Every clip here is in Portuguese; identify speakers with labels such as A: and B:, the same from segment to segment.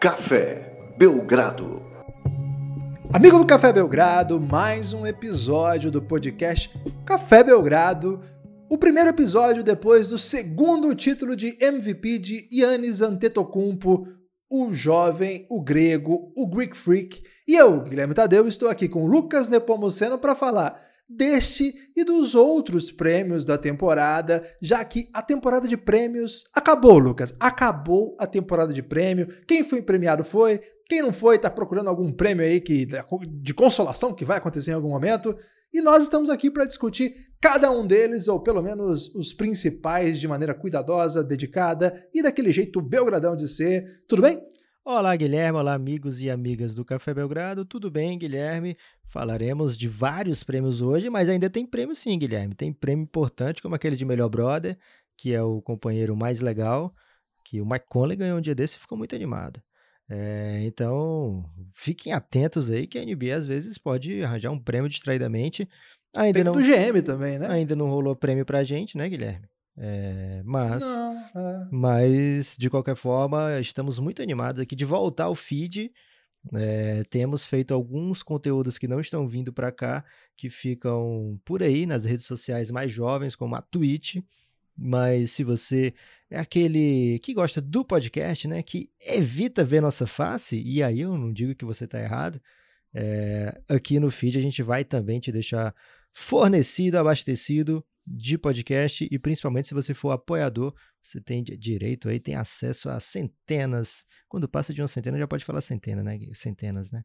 A: Café Belgrado.
B: Amigo do Café Belgrado, mais um episódio do podcast Café Belgrado. O primeiro episódio depois do segundo título de MVP de Yannis Antetokounmpo, o jovem, o grego, o Greek Freak. E eu, Guilherme Tadeu, estou aqui com Lucas Nepomuceno para falar deste e dos outros prêmios da temporada, já que a temporada de prêmios acabou, Lucas. Acabou a temporada de prêmio. Quem foi premiado foi, quem não foi está procurando algum prêmio aí que de consolação que vai acontecer em algum momento. E nós estamos aqui para discutir cada um deles, ou pelo menos os principais, de maneira cuidadosa, dedicada e daquele jeito belgradão de ser. Tudo bem?
C: Olá, Guilherme. Olá, amigos e amigas do Café Belgrado. Tudo bem, Guilherme? Falaremos de vários prêmios hoje, mas ainda tem prêmio sim, Guilherme. Tem prêmio importante, como aquele de melhor brother, que é o companheiro mais legal, que o Mike Conley ganhou um dia desse e ficou muito animado. É, então, fiquem atentos aí que a NBA às vezes pode arranjar um prêmio distraidamente. Ainda
B: tem
C: não,
B: do GM também, né?
C: Ainda não rolou prêmio pra gente, né, Guilherme? É, mas,
B: Não, é.
C: mas, de qualquer forma, estamos muito animados aqui de voltar ao feed. É, temos feito alguns conteúdos que não estão vindo para cá, que ficam por aí nas redes sociais mais jovens, como a Twitch. Mas se você é aquele que gosta do podcast, né, que evita ver nossa face, e aí eu não digo que você está errado, é, aqui no feed a gente vai também te deixar fornecido, abastecido de podcast e principalmente se você for apoiador, você tem direito aí, tem acesso a centenas. Quando passa de uma centena já pode falar centena, né? Centenas, né?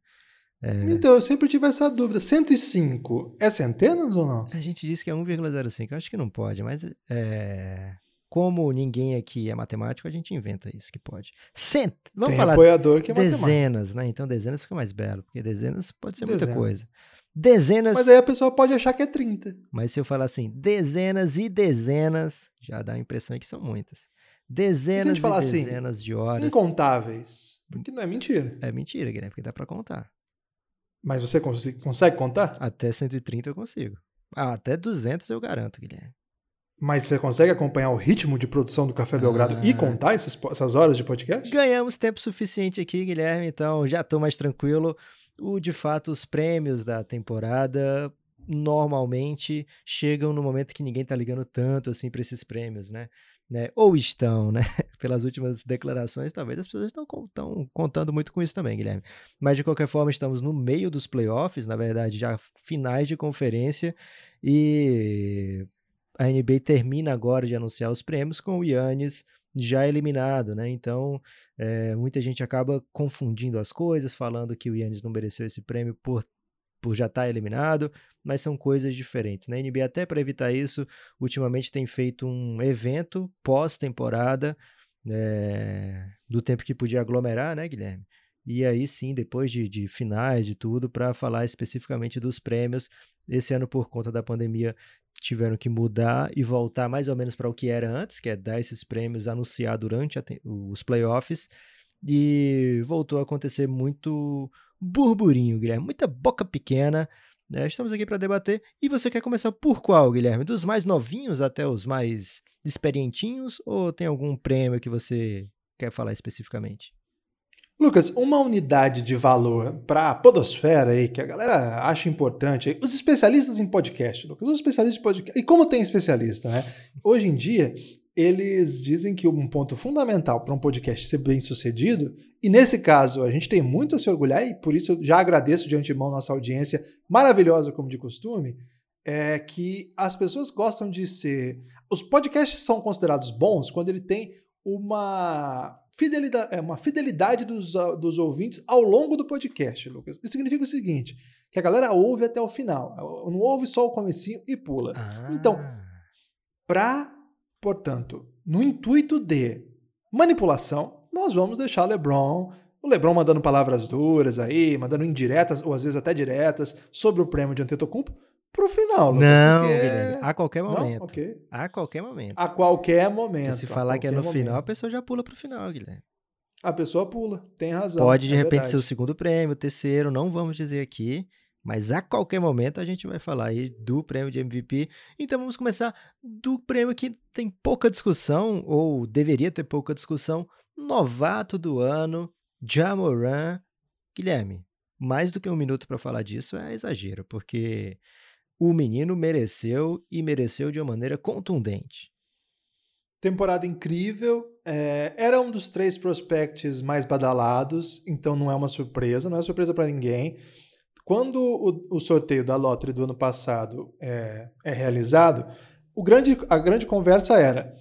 B: É... Então, eu sempre tive essa dúvida. 105 é centenas ou não?
C: A gente disse que é 1,05. Eu acho que não pode, mas é... como ninguém aqui é matemático, a gente inventa isso que pode. Cent... Vamos
B: tem
C: falar
B: apoiador que é
C: dezenas,
B: matemático.
C: né? Então dezenas fica mais belo, porque dezenas pode ser dezenas. muita coisa. Dezenas.
B: Mas aí a pessoa pode achar que é 30.
C: Mas se eu falar assim, dezenas e dezenas, já dá a impressão que são muitas. Dezenas e, e dezenas
B: assim,
C: de horas.
B: Incontáveis. Porque não é mentira.
C: É mentira, Guilherme, porque dá para contar.
B: Mas você cons consegue contar?
C: Até 130 eu consigo. Ah, até 200 eu garanto, Guilherme.
B: Mas você consegue acompanhar o ritmo de produção do Café Belgrado ah. e contar essas, essas horas de podcast?
C: Ganhamos tempo suficiente aqui, Guilherme, então já estou mais tranquilo. O, de fato, os prêmios da temporada normalmente chegam no momento que ninguém tá ligando tanto assim para esses prêmios, né? né? Ou estão, né? Pelas últimas declarações, talvez as pessoas estão contando muito com isso também, Guilherme. Mas de qualquer forma, estamos no meio dos playoffs, na verdade, já finais de conferência, e a NBA termina agora de anunciar os prêmios com o Yannis já eliminado, né? Então, é, muita gente acaba confundindo as coisas, falando que o Yannis não mereceu esse prêmio por, por já estar tá eliminado, mas são coisas diferentes. Na né? NBA, até para evitar isso, ultimamente tem feito um evento pós-temporada, é, do tempo que podia aglomerar, né, Guilherme? E aí sim, depois de, de finais, de tudo, para falar especificamente dos prêmios. Esse ano, por conta da pandemia, tiveram que mudar e voltar mais ou menos para o que era antes, que é dar esses prêmios, anunciar durante os playoffs. E voltou a acontecer muito burburinho, Guilherme, muita boca pequena. Né? Estamos aqui para debater. E você quer começar por qual, Guilherme? Dos mais novinhos até os mais experientinhos? Ou tem algum prêmio que você quer falar especificamente?
B: Lucas, uma unidade de valor para a podosfera aí, que a galera acha importante, aí, os especialistas em podcast, Lucas, os especialistas em podcast, e como tem especialista, né? Hoje em dia, eles dizem que um ponto fundamental para um podcast ser bem sucedido, e nesse caso a gente tem muito a se orgulhar, e por isso eu já agradeço de antemão nossa audiência maravilhosa, como de costume, é que as pessoas gostam de ser. Os podcasts são considerados bons quando ele tem uma fidelidade, é uma fidelidade dos, ah, dos ouvintes ao longo do podcast, Lucas. Isso significa o seguinte, que a galera ouve até o final, não ouve só o comecinho e pula.
C: Ah.
B: Então, para, portanto, no intuito de manipulação, nós vamos deixar LeBron, o LeBron mandando palavras duras aí, mandando indiretas ou às vezes até diretas sobre o prêmio de Antetokounmpo, pro final,
C: Lucas. Não, porque... Guilherme, a qualquer momento.
B: Não? Okay.
C: A qualquer momento.
B: A qualquer momento.
C: se falar que é no momento. final, a pessoa já pula pro final, Guilherme.
B: A pessoa pula, tem razão.
C: Pode de
B: é
C: repente
B: verdade.
C: ser o segundo prêmio, o terceiro, não vamos dizer aqui, mas a qualquer momento a gente vai falar aí do prêmio de MVP. Então vamos começar do prêmio que tem pouca discussão, ou deveria ter pouca discussão, novato do ano, Jamoran, Guilherme, mais do que um minuto para falar disso é exagero, porque o menino mereceu e mereceu de uma maneira contundente.
B: Temporada incrível. É, era um dos três prospects mais badalados, então não é uma surpresa, não é surpresa para ninguém. Quando o, o, sorteio da Lottery do ano passado é, é realizado, grande, a grande conversa era: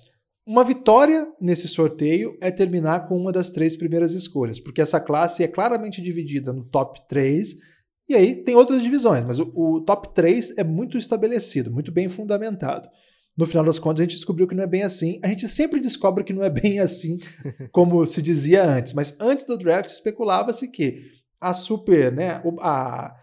B: uma vitória nesse sorteio é terminar com uma das três primeiras escolhas, porque essa classe é claramente dividida no top 3, e aí tem outras divisões, mas o, o top 3 é muito estabelecido, muito bem fundamentado. No final das contas, a gente descobriu que não é bem assim. A gente sempre descobre que não é bem assim, como se dizia antes. Mas antes do draft, especulava-se que a super, né, a,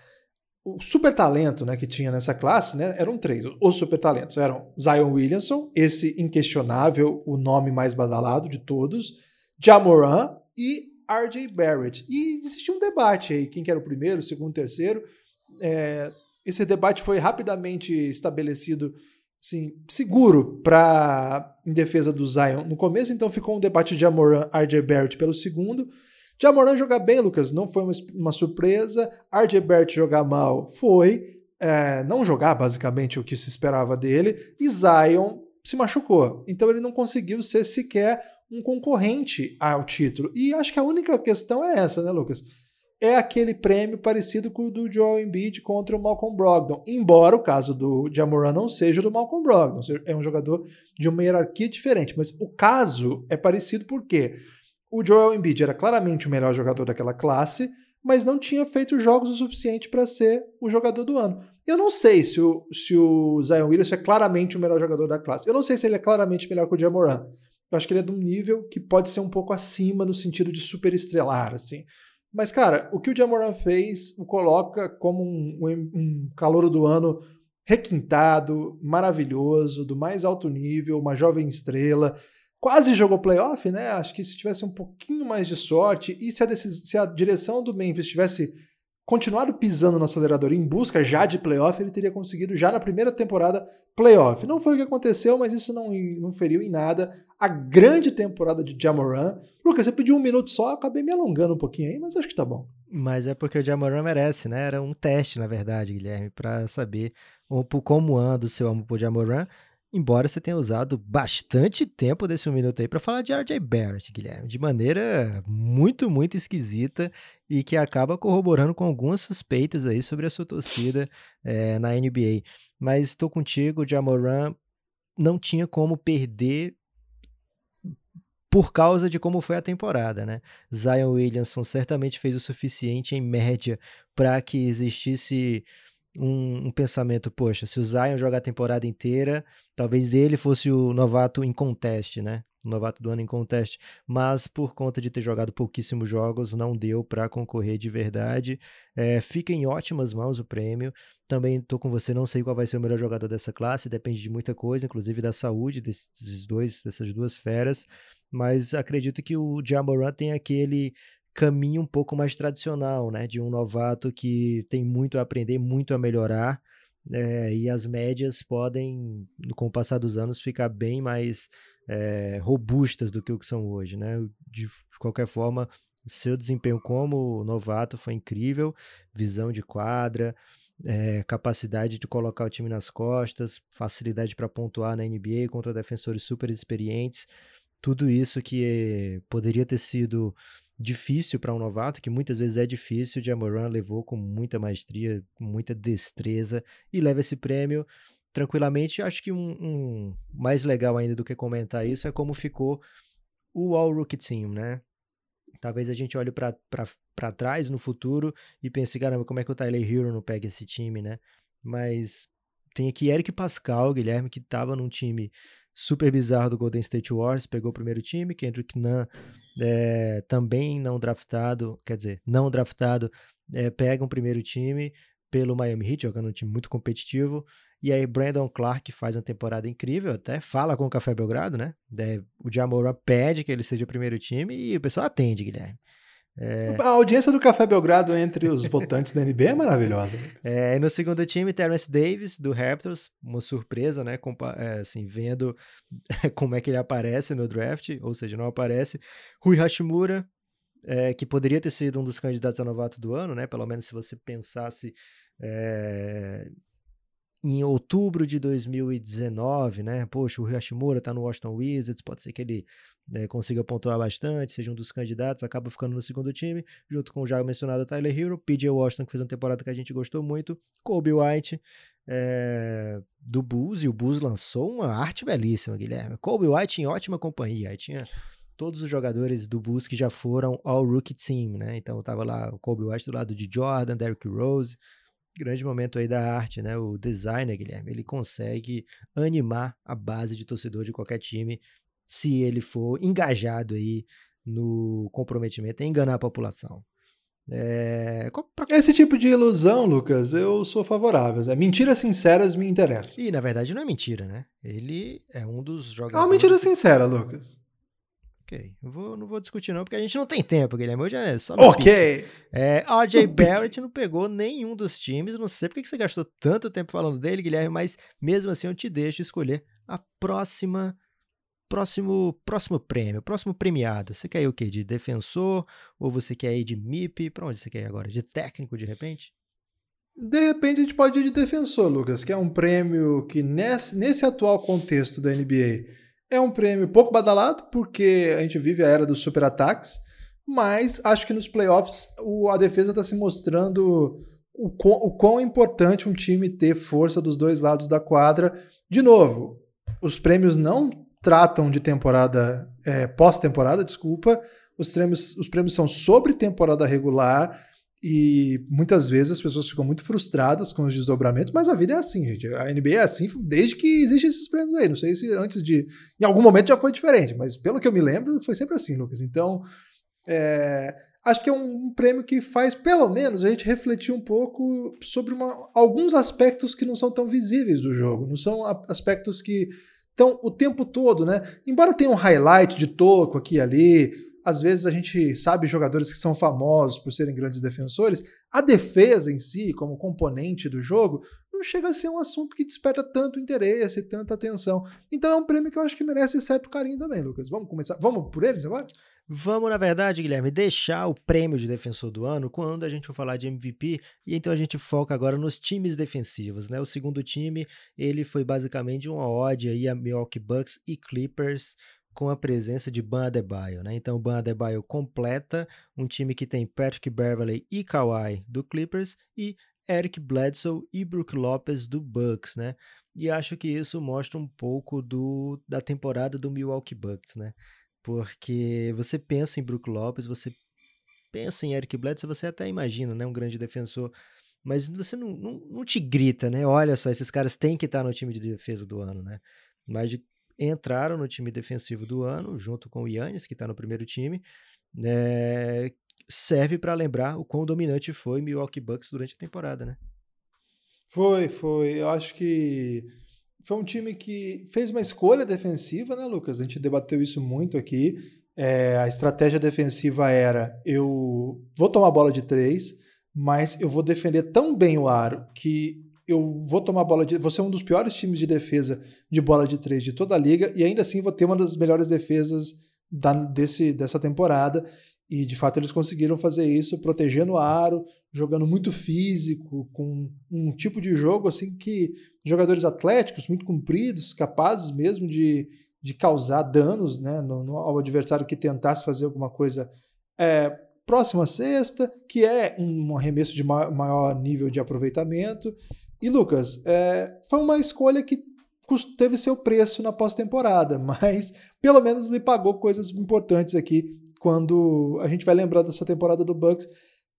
B: o super talento né, que tinha nessa classe né, eram três. Os super talentos eram Zion Williamson, esse inquestionável, o nome mais badalado de todos, Jamoran e RJ Barrett. E existia um debate aí, quem que era o primeiro, o segundo, o terceiro. É, esse debate foi rapidamente estabelecido assim, seguro para em defesa do Zion no começo, então ficou um debate de Jamoran, RJ Barrett pelo segundo. Jamoran jogar bem, Lucas, não foi uma, uma surpresa. RJ Barrett jogar mal foi. É, não jogar basicamente o que se esperava dele. E Zion se machucou. Então ele não conseguiu ser sequer um concorrente ao título. E acho que a única questão é essa, né, Lucas? É aquele prêmio parecido com o do Joel Embiid contra o Malcolm Brogdon. Embora o caso do Jamoran não seja do Malcolm Brogdon, é um jogador de uma hierarquia diferente, mas o caso é parecido porque? O Joel Embiid era claramente o melhor jogador daquela classe, mas não tinha feito jogos o suficiente para ser o jogador do ano. Eu não sei se o, se o Zion Williamson é claramente o melhor jogador da classe. Eu não sei se ele é claramente melhor que o Jamoran. Eu acho que ele é de um nível que pode ser um pouco acima no sentido de superestrelar, assim. Mas, cara, o que o Jamoran fez o coloca como um, um, um calouro do ano requintado, maravilhoso, do mais alto nível, uma jovem estrela quase jogou playoff, né? Acho que se tivesse um pouquinho mais de sorte e se a, se a direção do Memphis tivesse continuado pisando no acelerador em busca já de playoff, ele teria conseguido já na primeira temporada playoff. Não foi o que aconteceu, mas isso não, não feriu em nada a grande temporada de Jamoran. Lucas, você pediu um minuto só, acabei me alongando um pouquinho aí, mas acho que tá bom.
C: Mas é porque o Jamoran merece, né? Era um teste, na verdade, Guilherme, para saber como anda o seu amor por Jamoran. Embora você tenha usado bastante tempo desse um minuto aí para falar de RJ Barrett, Guilherme, de maneira muito, muito esquisita e que acaba corroborando com algumas suspeitas aí sobre a sua torcida é, na NBA. Mas estou contigo, Jamoran não tinha como perder por causa de como foi a temporada, né? Zion Williamson certamente fez o suficiente em média para que existisse um, um, pensamento, poxa, se o Zion jogar a temporada inteira, talvez ele fosse o novato em conteste, né? O novato do ano em conteste, mas por conta de ter jogado pouquíssimos jogos, não deu para concorrer de verdade. É, fica em ótimas mãos o prêmio. Também estou com você, não sei qual vai ser o melhor jogador dessa classe, depende de muita coisa, inclusive da saúde desses dois, dessas duas feras. Mas acredito que o Jamoran tem aquele caminho um pouco mais tradicional, né? De um novato que tem muito a aprender, muito a melhorar, é, e as médias podem, com o passar dos anos, ficar bem mais é, robustas do que o que são hoje, né? De qualquer forma, seu desempenho como novato foi incrível, visão de quadra, é, capacidade de colocar o time nas costas, facilidade para pontuar na NBA contra defensores super experientes, tudo isso que poderia ter sido difícil para um novato, que muitas vezes é difícil, Jamoran levou com muita maestria, com muita destreza e leva esse prêmio tranquilamente. Acho que um, um mais legal ainda do que comentar isso é como ficou o All Rookie Team, né? Talvez a gente olhe para trás no futuro e pense, caramba, como é que o Tyler Hero não pega esse time, né? Mas tem aqui Eric Pascal, Guilherme, que estava num time super bizarro do Golden State Warriors, pegou o primeiro time, Kendrick Nunn é, também não draftado, quer dizer, não draftado, é, pega um primeiro time pelo Miami Heat, jogando um time muito competitivo, e aí Brandon Clark faz uma temporada incrível, até fala com o Café Belgrado, né? É, o Jamora pede que ele seja o primeiro time e o pessoal atende, Guilherme.
B: É... A audiência do Café Belgrado entre os votantes da NBA é maravilhosa.
C: É, no segundo time, Terence Davis, do Raptors, uma surpresa, né? Compa é, assim, vendo como é que ele aparece no draft, ou seja, não aparece. Rui Hashimura, é, que poderia ter sido um dos candidatos a novato do ano, né? Pelo menos se você pensasse é, em outubro de 2019, né? Poxa, o Hashimura tá no Washington Wizards, pode ser que ele né, consiga pontuar bastante, seja um dos candidatos, acaba ficando no segundo time, junto com o já mencionado Tyler Hero, PJ Washington, que fez uma temporada que a gente gostou muito, Kobe White, é, do Bulls, e o Bulls lançou uma arte belíssima, Guilherme. Kobe White em ótima companhia, aí tinha todos os jogadores do Bulls que já foram ao Rookie Team, né? Então tava lá o Kobe White do lado de Jordan, Derrick Rose, grande momento aí da arte, né? O designer, Guilherme, ele consegue animar a base de torcedor de qualquer time se ele for engajado aí no comprometimento em enganar a população. É...
B: Esse tipo de ilusão, Lucas, eu sou favorável. É, mentiras sinceras me interessam.
C: E na verdade não é mentira, né? Ele é um dos jogadores.
B: É uma mentira sincera, Lucas.
C: Ok, eu vou, não vou discutir não, porque a gente não tem tempo, Guilherme. Hoje é só.
B: Ok.
C: É, RJ Barrett não pegou nenhum dos times. Não sei porque que você gastou tanto tempo falando dele, Guilherme, mas mesmo assim eu te deixo escolher a próxima próximo próximo prêmio, próximo premiado. Você quer ir o quê? De defensor? Ou você quer ir de MIP? Para onde você quer ir agora? De técnico, de repente?
B: De repente a gente pode ir de defensor, Lucas, que é um prêmio que nesse, nesse atual contexto da NBA é um prêmio pouco badalado, porque a gente vive a era dos super ataques, mas acho que nos playoffs o, a defesa está se mostrando o quão, o quão é importante um time ter força dos dois lados da quadra. De novo, os prêmios não tratam de temporada, é, pós-temporada, desculpa. Os prêmios, os prêmios são sobre temporada regular e muitas vezes as pessoas ficam muito frustradas com os desdobramentos, mas a vida é assim, gente. A NBA é assim desde que existem esses prêmios aí. Não sei se antes de. Em algum momento já foi diferente, mas pelo que eu me lembro, foi sempre assim, Lucas. Então, é, acho que é um, um, prêmio que faz, pelo menos, a gente refletir um pouco sobre uma, alguns aspectos que não são tão visíveis do jogo. Não são aspectos que então, o tempo todo, né? Embora tenha um highlight de toco aqui e ali, às vezes a gente sabe jogadores que são famosos por serem grandes defensores, a defesa em si, como componente do jogo, não chega a ser um assunto que desperta tanto interesse, tanta atenção. Então é um prêmio que eu acho que merece certo carinho também, Lucas. Vamos começar? Vamos por eles agora?
C: Vamos, na verdade, Guilherme, deixar o prêmio de defensor do ano quando a gente for falar de MVP, e então a gente foca agora nos times defensivos, né? O segundo time, ele foi basicamente uma ode aí a Milwaukee Bucks e Clippers com a presença de Ban Adebayo, né? Então Ban Adebayo completa um time que tem Patrick Beverley e Kawhi do Clippers e Eric Bledsoe e Brook Lopez do Bucks, né? E acho que isso mostra um pouco do, da temporada do Milwaukee Bucks, né? Porque você pensa em Brook Lopes, você pensa em Eric Bledsoe, você até imagina, né? Um grande defensor. Mas você não, não, não te grita, né? Olha só, esses caras têm que estar no time de defesa do ano, né? Entraram no time defensivo do ano, junto com o Yannis, que está no primeiro time. É, serve para lembrar o quão dominante foi Milwaukee Bucks durante a temporada, né?
B: Foi, foi. Eu acho que foi um time que fez uma escolha defensiva, né, Lucas? A gente debateu isso muito aqui. É, a estratégia defensiva era: eu vou tomar bola de três, mas eu vou defender tão bem o aro que eu vou tomar bola de. Vou ser um dos piores times de defesa de bola de três de toda a liga, e ainda assim vou ter uma das melhores defesas da, desse, dessa temporada. E de fato eles conseguiram fazer isso, protegendo o aro, jogando muito físico, com um tipo de jogo assim que jogadores atléticos, muito compridos, capazes mesmo de, de causar danos né, no, no, ao adversário que tentasse fazer alguma coisa é, próxima sexta, que é um arremesso de maior nível de aproveitamento. E Lucas, é, foi uma escolha que teve seu preço na pós-temporada, mas pelo menos lhe pagou coisas importantes aqui quando a gente vai lembrar dessa temporada do Bucks.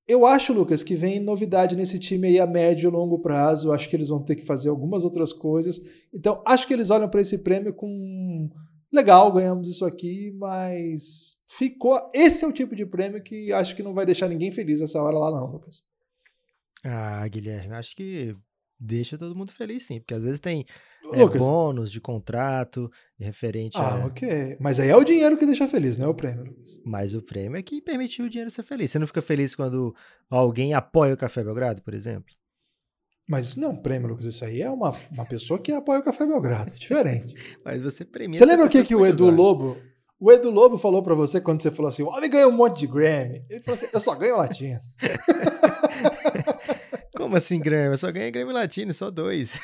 B: Eu acho, Lucas, que vem novidade nesse time aí a médio e longo prazo. Acho que eles vão ter que fazer algumas outras coisas. Então, acho que eles olham para esse prêmio com legal, ganhamos isso aqui, mas ficou. Esse é o tipo de prêmio que acho que não vai deixar ninguém feliz essa hora lá, não, Lucas.
C: Ah, Guilherme, acho que deixa todo mundo feliz, sim, porque às vezes tem é, bônus de contrato referente
B: ah, a. ok. Mas aí é o dinheiro que deixa feliz, não é o prêmio, Lucas.
C: Mas o prêmio é que permitiu o dinheiro ser feliz. Você não fica feliz quando alguém apoia o Café Belgrado, por exemplo?
B: Mas isso não é um prêmio, Lucas. Isso aí é uma, uma pessoa que apoia o Café Belgrado. É diferente.
C: Mas você premia.
B: Você lembra o que, que o Edu Lobo. O Edu Lobo falou para você quando você falou assim: o homem ganha um monte de Grammy. Ele falou assim: eu só ganho latino.
C: Como assim Grammy? Eu só ganhei Grammy Latino, só dois.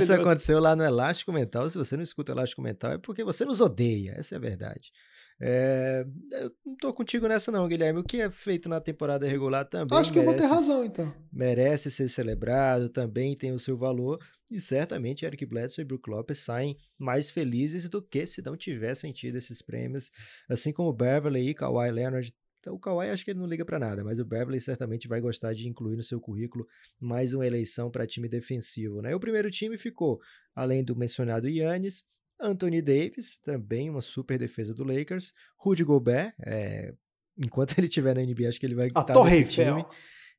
C: Isso aconteceu lá no Elástico Mental. Se você não escuta Elástico Mental, é porque você nos odeia. Essa é a verdade. É, eu não tô contigo nessa não, Guilherme. O que é feito na temporada regular também
B: Acho que merece, eu vou ter razão, então.
C: Merece ser celebrado, também tem o seu valor. E certamente Eric Bledsoe e Brook Lopes saem mais felizes do que se não tivessem tido esses prêmios. Assim como Beverly e Kawhi Leonard então, o Kawhi acho que ele não liga para nada, mas o Beverly certamente vai gostar de incluir no seu currículo mais uma eleição para time defensivo. Né? O primeiro time ficou, além do mencionado Yannis, Anthony Davis, também uma super defesa do Lakers, Rudy Gobert, é, enquanto ele estiver na NBA, acho que ele vai
B: estar nesse time.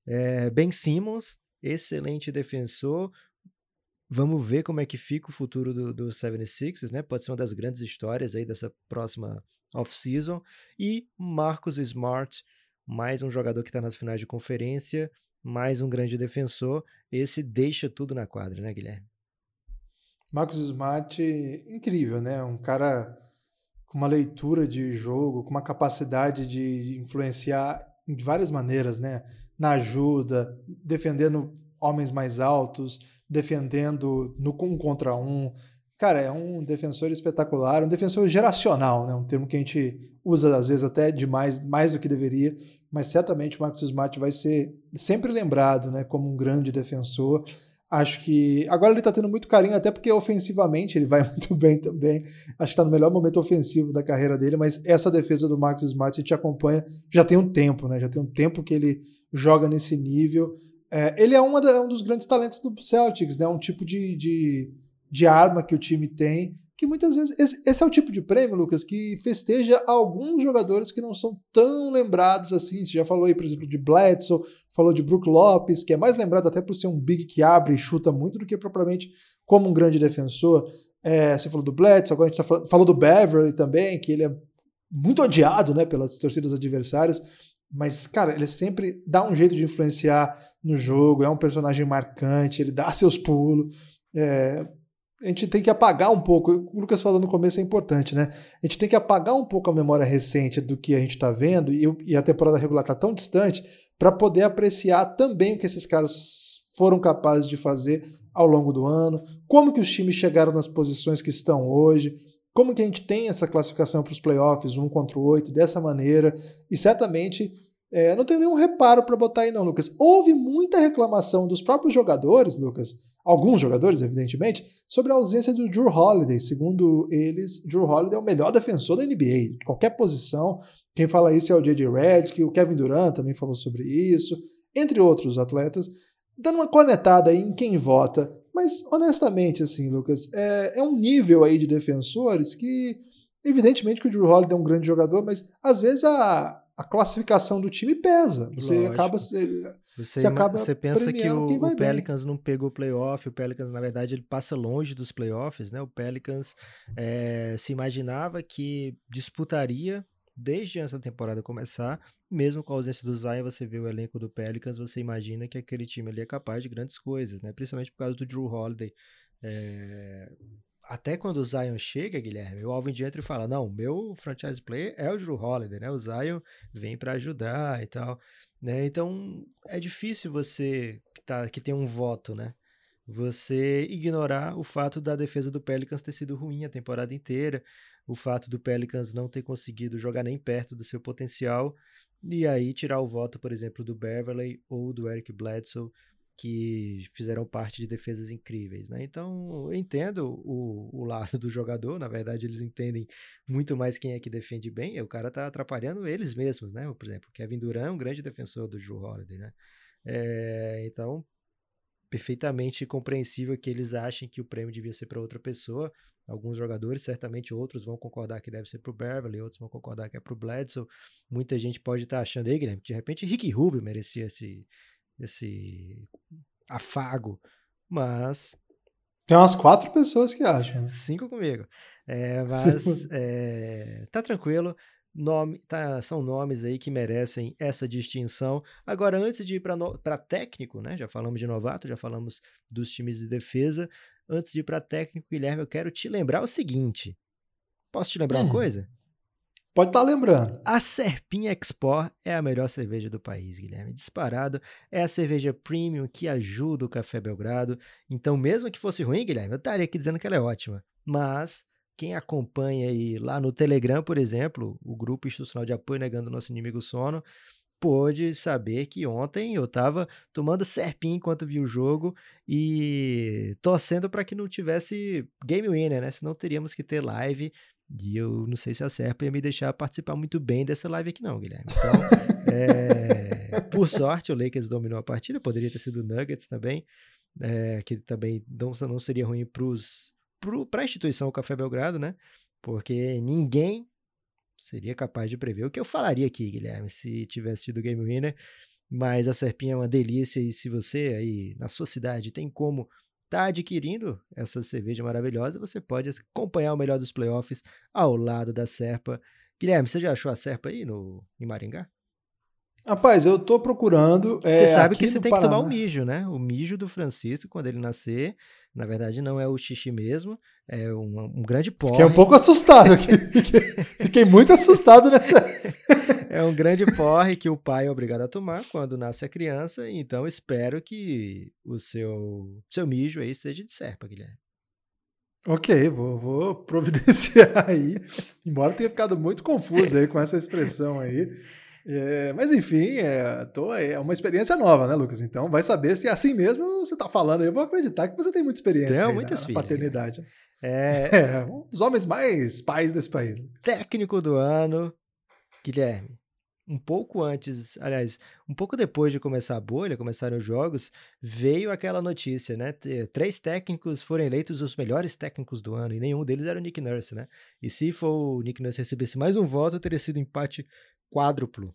C: É, ben Simmons, excelente defensor. Vamos ver como é que fica o futuro do, do 76ers, né? Pode ser uma das grandes histórias aí dessa próxima off-season. E Marcus Smart, mais um jogador que está nas finais de conferência, mais um grande defensor. Esse deixa tudo na quadra, né, Guilherme?
B: Marcus Smart, incrível, né? Um cara com uma leitura de jogo, com uma capacidade de influenciar de várias maneiras, né? Na ajuda, defendendo homens mais altos, defendendo no um contra um, Cara, é um defensor espetacular, um defensor geracional, né? Um termo que a gente usa às vezes até demais, mais do que deveria, mas certamente o Marcus Smart vai ser sempre lembrado, né, como um grande defensor. Acho que agora ele está tendo muito carinho, até porque ofensivamente ele vai muito bem também. Acho que está no melhor momento ofensivo da carreira dele, mas essa defesa do Marcus Smart a gente acompanha já tem um tempo, né? Já tem um tempo que ele joga nesse nível. É, ele é, da, um dos grandes talentos do Celtics, né? Um tipo de, de de arma que o time tem, que muitas vezes. Esse, esse, é o tipo de prêmio, Lucas, que festeja alguns jogadores que não são tão lembrados assim. Você já falou aí, por exemplo, de Bledsoe, falou de Brook Lopes, que é mais lembrado até por ser um big que abre e chuta muito do que propriamente como um grande defensor. É, você falou do Bledsoe, agora a gente tá falando, falou do Beverly também, que ele é muito odiado né, pelas torcidas adversárias. Mas, cara, ele sempre dá um jeito de influenciar no jogo, é um personagem marcante, ele dá seus pulos. É, a gente tem que apagar um pouco. O Lucas falou no começo é importante, né? A gente tem que apagar um pouco a memória recente do que a gente está vendo e, e, a temporada regular está tão distante para poder apreciar também o que esses caras foram capazes de fazer ao longo do ano, como que os times chegaram nas posições que estão hoje, como que a gente tem essa classificação para os playoffs, um contra o oito, dessa maneira, e certamente é, não tenho nenhum reparo para botar aí não, Lucas. Houve muita reclamação dos próprios jogadores, Lucas, alguns jogadores, evidentemente, sobre a ausência do Drew Holiday. Segundo eles, Drew Holiday é o melhor defensor da NBA, de qualquer posição. Quem fala isso é o J.J. Redick, o Kevin Durant também falou sobre isso, entre outros atletas, dando uma conectada aí em quem vota. Mas, honestamente, assim, Lucas, é, é um nível aí de defensores que, evidentemente que o Drew Holiday é um grande jogador, mas às vezes a, a classificação do time pesa. Você Lógico. acaba
C: você, você, acaba você pensa que o, o Pelicans bem. não pegou o playoff, o Pelicans, na verdade, ele passa longe dos playoffs, né? O Pelicans é, se imaginava que disputaria desde antes da temporada começar, mesmo com a ausência do Zion, você vê o elenco do Pelicans, você imagina que aquele time ali é capaz de grandes coisas, né? Principalmente por causa do Drew Holiday. É, até quando o Zion chega, Guilherme, o Alvin Gentry fala: Não, meu franchise player é o Drew Holiday, né? O Zion vem para ajudar e tal. Né? Então é difícil você que, tá, que tem um voto, né? Você ignorar o fato da defesa do Pelicans ter sido ruim a temporada inteira, o fato do Pelicans não ter conseguido jogar nem perto do seu potencial, e aí tirar o voto, por exemplo, do Beverly ou do Eric Bledsoe que fizeram parte de defesas incríveis, né? Então, eu entendo o, o lado do jogador, na verdade, eles entendem muito mais quem é que defende bem, e o cara tá atrapalhando eles mesmos, né? Por exemplo, Kevin Durant é um grande defensor do Drew Holiday, né? É, então, perfeitamente compreensível que eles achem que o prêmio devia ser para outra pessoa. Alguns jogadores, certamente outros vão concordar que deve ser para o Beverly, outros vão concordar que é para o Bledsoe. Muita gente pode estar tá achando aí, Guilherme, de repente Rick Rubio merecia esse, esse afago, mas.
B: Tem umas quatro pessoas que acham. Né?
C: Cinco comigo. É, mas é, tá tranquilo. Nome, tá, são nomes aí que merecem essa distinção. Agora, antes de ir para técnico, né? Já falamos de novato, já falamos dos times de defesa. antes de ir para técnico, Guilherme, eu quero te lembrar o seguinte. Posso te lembrar hum. uma coisa?
B: Pode estar tá lembrando.
C: A Serpinha Export é a melhor cerveja do país, Guilherme. Disparado. É a cerveja premium que ajuda o Café Belgrado. Então, mesmo que fosse ruim, Guilherme, eu estaria aqui dizendo que ela é ótima. Mas quem acompanha aí lá no Telegram, por exemplo, o grupo institucional de apoio negando nosso inimigo sono, pôde saber que ontem eu estava tomando serpinho enquanto vi o jogo e torcendo para que não tivesse game winner, né? Senão teríamos que ter live e eu não sei se a Serpa ia me deixar participar muito bem dessa live aqui não, Guilherme. Então, é... por sorte, o Lakers dominou a partida, poderia ter sido o Nuggets também, é... que também não, não seria ruim para a instituição o Café Belgrado, né? Porque ninguém seria capaz de prever o que eu falaria aqui, Guilherme, se tivesse tido Game Winner. Mas a Serpinha é uma delícia e se você aí na sua cidade tem como tá adquirindo essa cerveja maravilhosa, você pode acompanhar o melhor dos playoffs ao lado da Serpa. Guilherme, você já achou a Serpa aí no, em Maringá?
B: Rapaz, eu tô procurando.
C: É, você sabe que você tem Paraná. que tomar o mijo, né? O mijo do Francisco, quando ele nascer, na verdade não é o xixi mesmo, é um, um grande pó.
B: Fiquei um pouco assustado aqui. fiquei, fiquei muito assustado nessa.
C: é um grande porre que o pai é obrigado a tomar quando nasce a criança, então espero que o seu, seu mijo aí seja de serpa, Guilherme.
B: Ok, vou, vou providenciar aí, embora tenha ficado muito confuso aí com essa expressão aí. É, mas enfim, é, tô, é uma experiência nova, né, Lucas? Então vai saber se é assim mesmo você está falando. Eu vou acreditar que você tem muita experiência
C: Tenho
B: aí
C: muitas
B: na,
C: filhas,
B: paternidade. Né?
C: É...
B: é... um dos homens mais pais desse país.
C: Técnico do ano, Guilherme. Um pouco antes, aliás, um pouco depois de começar a bolha, começaram os jogos, veio aquela notícia, né? Três técnicos foram eleitos os melhores técnicos do ano e nenhum deles era o Nick Nurse, né? E se for o Nick Nurse recebesse mais um voto, teria sido empate quádruplo.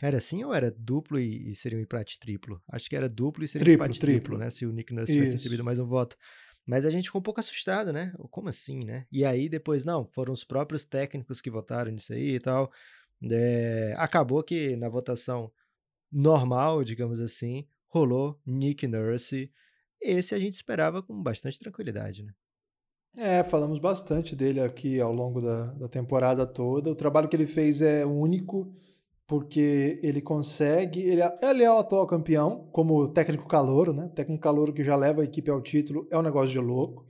C: Era assim ou era duplo e, e seria um empate triplo? Acho que era duplo e seria triplo, um empate triplo, triplo, né? Se o Nick Nurse tivesse recebido mais um voto. Mas a gente ficou um pouco assustado, né? Como assim, né? E aí depois, não, foram os próprios técnicos que votaram nisso aí e tal. É, acabou que na votação normal, digamos assim, rolou Nick Nurse. Esse a gente esperava com bastante tranquilidade, né?
B: É, falamos bastante dele aqui ao longo da, da temporada toda. O trabalho que ele fez é único, porque ele consegue. Ele, é, ele é o atual campeão, como técnico calouro, né? Técnico calouro que já leva a equipe ao título é um negócio de louco.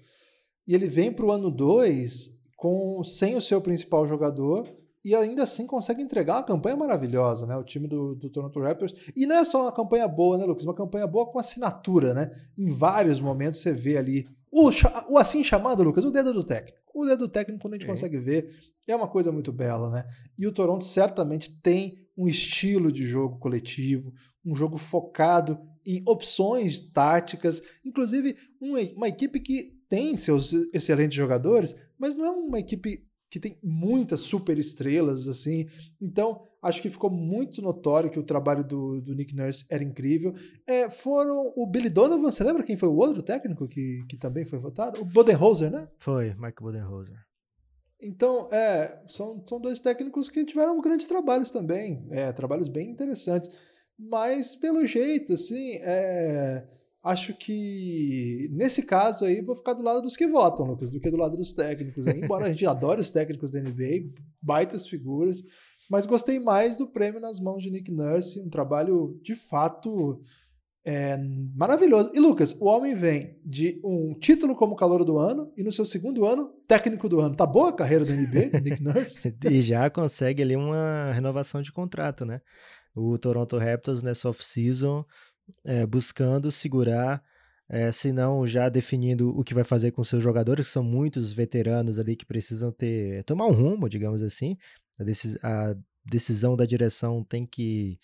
B: E ele vem para o ano 2 com, sem o seu principal jogador e ainda assim consegue entregar uma campanha maravilhosa, né? O time do, do Toronto Raptors. E não é só uma campanha boa, né, Lucas? Uma campanha boa com assinatura, né? Em vários momentos você vê ali o, o assim chamado, Lucas, o dedo do técnico. O dedo do técnico, quando a gente é. consegue ver, é uma coisa muito bela, né? E o Toronto certamente tem um estilo de jogo coletivo, um jogo focado em opções táticas, inclusive uma, uma equipe que tem seus excelentes jogadores, mas não é uma equipe que tem muitas super estrelas, assim. Então, acho que ficou muito notório que o trabalho do, do Nick Nurse era incrível. É, foram o Billy Donovan, você lembra quem foi o outro técnico que, que também foi votado? O Bodenholzer, né?
C: Foi, Mike Bodenholzer.
B: Então, é, são, são dois técnicos que tiveram grandes trabalhos também, é, trabalhos bem interessantes. Mas, pelo jeito, assim, é, acho que nesse caso aí vou ficar do lado dos que votam, Lucas, do que do lado dos técnicos. Embora a gente adore os técnicos da NBA, baitas figuras, mas gostei mais do prêmio nas mãos de Nick Nurse, um trabalho de fato é, maravilhoso. E Lucas, o homem vem de um título como calor do ano e no seu segundo ano, técnico do ano. Tá boa a carreira da NBA, Nick Nurse?
C: e já consegue ali uma renovação de contrato, né? O Toronto Raptors nessa off-season é, buscando segurar, é, se não já definindo o que vai fazer com seus jogadores, que são muitos veteranos ali que precisam ter tomar um rumo, digamos assim. A, decis, a decisão da direção tem que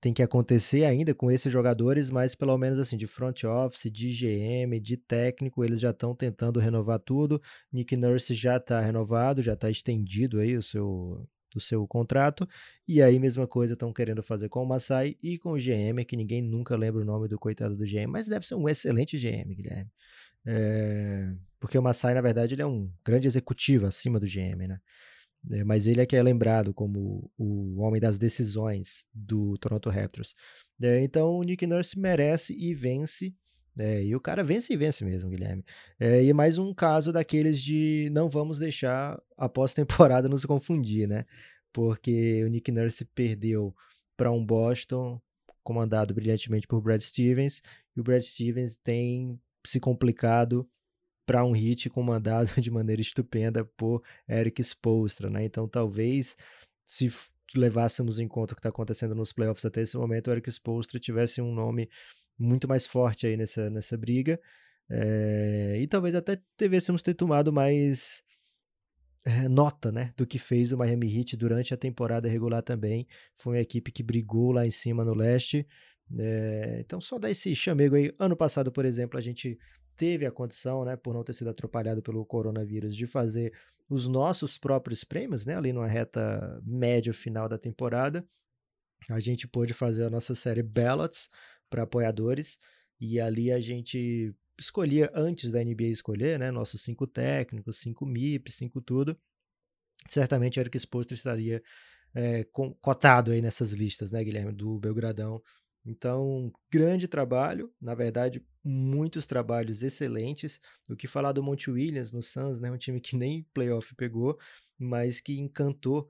C: tem que acontecer ainda com esses jogadores, mas pelo menos assim, de front office, de GM, de técnico, eles já estão tentando renovar tudo. Nick Nurse já está renovado, já está estendido aí o seu do seu contrato. E aí, mesma coisa, estão querendo fazer com o Masai e com o GM, que ninguém nunca lembra o nome do coitado do GM, mas deve ser um excelente GM, Guilherme. É, porque o Masai, na verdade, ele é um grande executivo acima do GM, né? É, mas ele é que é lembrado como o homem das decisões do Toronto Raptors. É, então, o Nick Nurse merece e vence É, e o cara vence e vence mesmo, Guilherme. É, e mais um caso daqueles de não vamos deixar a pós-temporada nos confundir, né? Porque o Nick Nurse perdeu para um Boston comandado brilhantemente por Brad Stevens, e o Brad Stevens tem se complicado para um hit comandado de maneira estupenda por Eric Spoelstra, né? Então talvez se levássemos em conta o que está acontecendo nos playoffs até esse momento, o Eric Spoelstra tivesse um nome muito mais forte aí nessa, nessa briga. É, e talvez até devêssemos ter tomado mais é, nota né, do que fez o Miami Heat durante a temporada regular também. Foi uma equipe que brigou lá em cima no leste. É, então, só dar esse chamego aí. Ano passado, por exemplo, a gente teve a condição, né, por não ter sido atrapalhado pelo coronavírus, de fazer os nossos próprios prêmios, né, ali numa reta médio final da temporada. A gente pôde fazer a nossa série Ballots, para apoiadores, e ali a gente escolhia antes da NBA escolher, né, nossos cinco técnicos, cinco MIP, cinco tudo. Certamente Eric Spoelstra estaria é, cotado aí nessas listas, né, Guilherme, do Belgradão. Então, grande trabalho, na verdade, muitos trabalhos excelentes. O que falar do Monte Williams no Suns, né, um time que nem playoff pegou, mas que encantou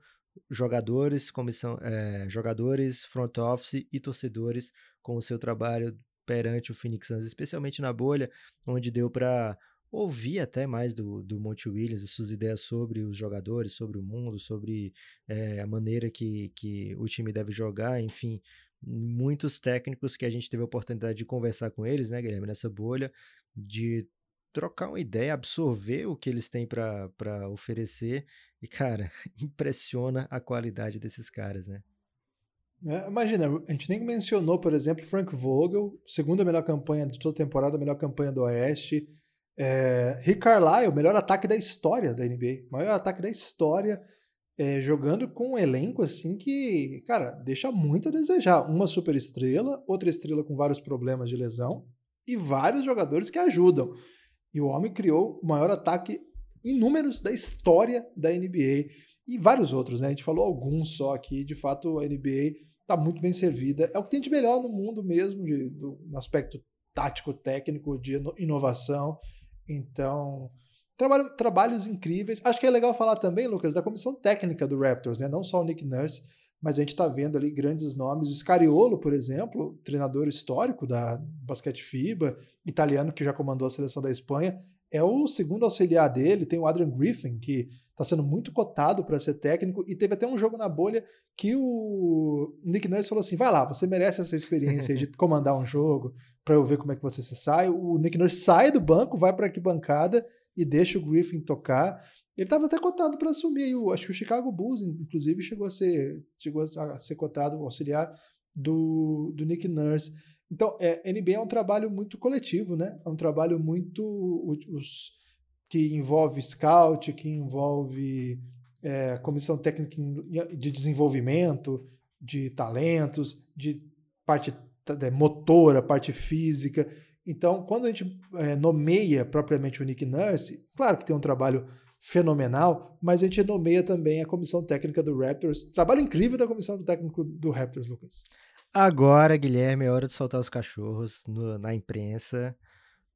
C: jogadores, comissão, é, jogadores, front office e torcedores com o seu trabalho perante o Phoenix Suns, especialmente na bolha, onde deu para ouvir até mais do, do Monte Williams e suas ideias sobre os jogadores, sobre o mundo, sobre é, a maneira que, que o time deve jogar, enfim, muitos técnicos que a gente teve a oportunidade de conversar com eles, né, Guilherme, nessa bolha, de trocar uma ideia, absorver o que eles têm para oferecer e, cara, impressiona a qualidade desses caras, né?
B: É, imagina, a gente nem mencionou, por exemplo, Frank Vogel, segunda melhor campanha de toda a temporada, melhor campanha do Oeste. É, Rick Carlisle, melhor ataque da história da NBA, maior ataque da história, é, jogando com um elenco assim que, cara, deixa muito a desejar. Uma super estrela, outra estrela com vários problemas de lesão e vários jogadores que ajudam. E o homem criou o maior ataque em números da história da NBA e vários outros, né? A gente falou alguns só aqui. De fato, a NBA está muito bem servida. É o que tem de melhor no mundo mesmo, de, do, no aspecto tático, técnico, de inovação. Então, trabalho, trabalhos incríveis. Acho que é legal falar também, Lucas, da comissão técnica do Raptors, né? Não só o Nick Nurse, mas a gente está vendo ali grandes nomes. O Scariolo, por exemplo, treinador histórico da basquete FIBA, italiano que já comandou a seleção da Espanha, é o segundo auxiliar dele. Tem o Adrian Griffin, que está sendo muito cotado para ser técnico e teve até um jogo na bolha que o Nick Nurse falou assim: vai lá, você merece essa experiência de comandar um jogo para eu ver como é que você se sai. O Nick Nurse sai do banco, vai para a arquibancada e deixa o Griffin tocar. Ele estava até cotado para assumir. O, acho que o Chicago Bulls, inclusive, chegou a ser, chegou a ser cotado, auxiliar do, do Nick Nurse. Então, é, NBA é um trabalho muito coletivo, né? É um trabalho muito. Os, que envolve scout, que envolve é, comissão técnica de desenvolvimento de talentos, de parte é, motora, parte física. Então, quando a gente é, nomeia propriamente o Nick Nurse, claro que tem um trabalho fenomenal, mas a gente nomeia também a comissão técnica do Raptors. Trabalho incrível da comissão técnica do Raptors, Lucas.
C: Agora, Guilherme, é hora de soltar os cachorros no, na imprensa.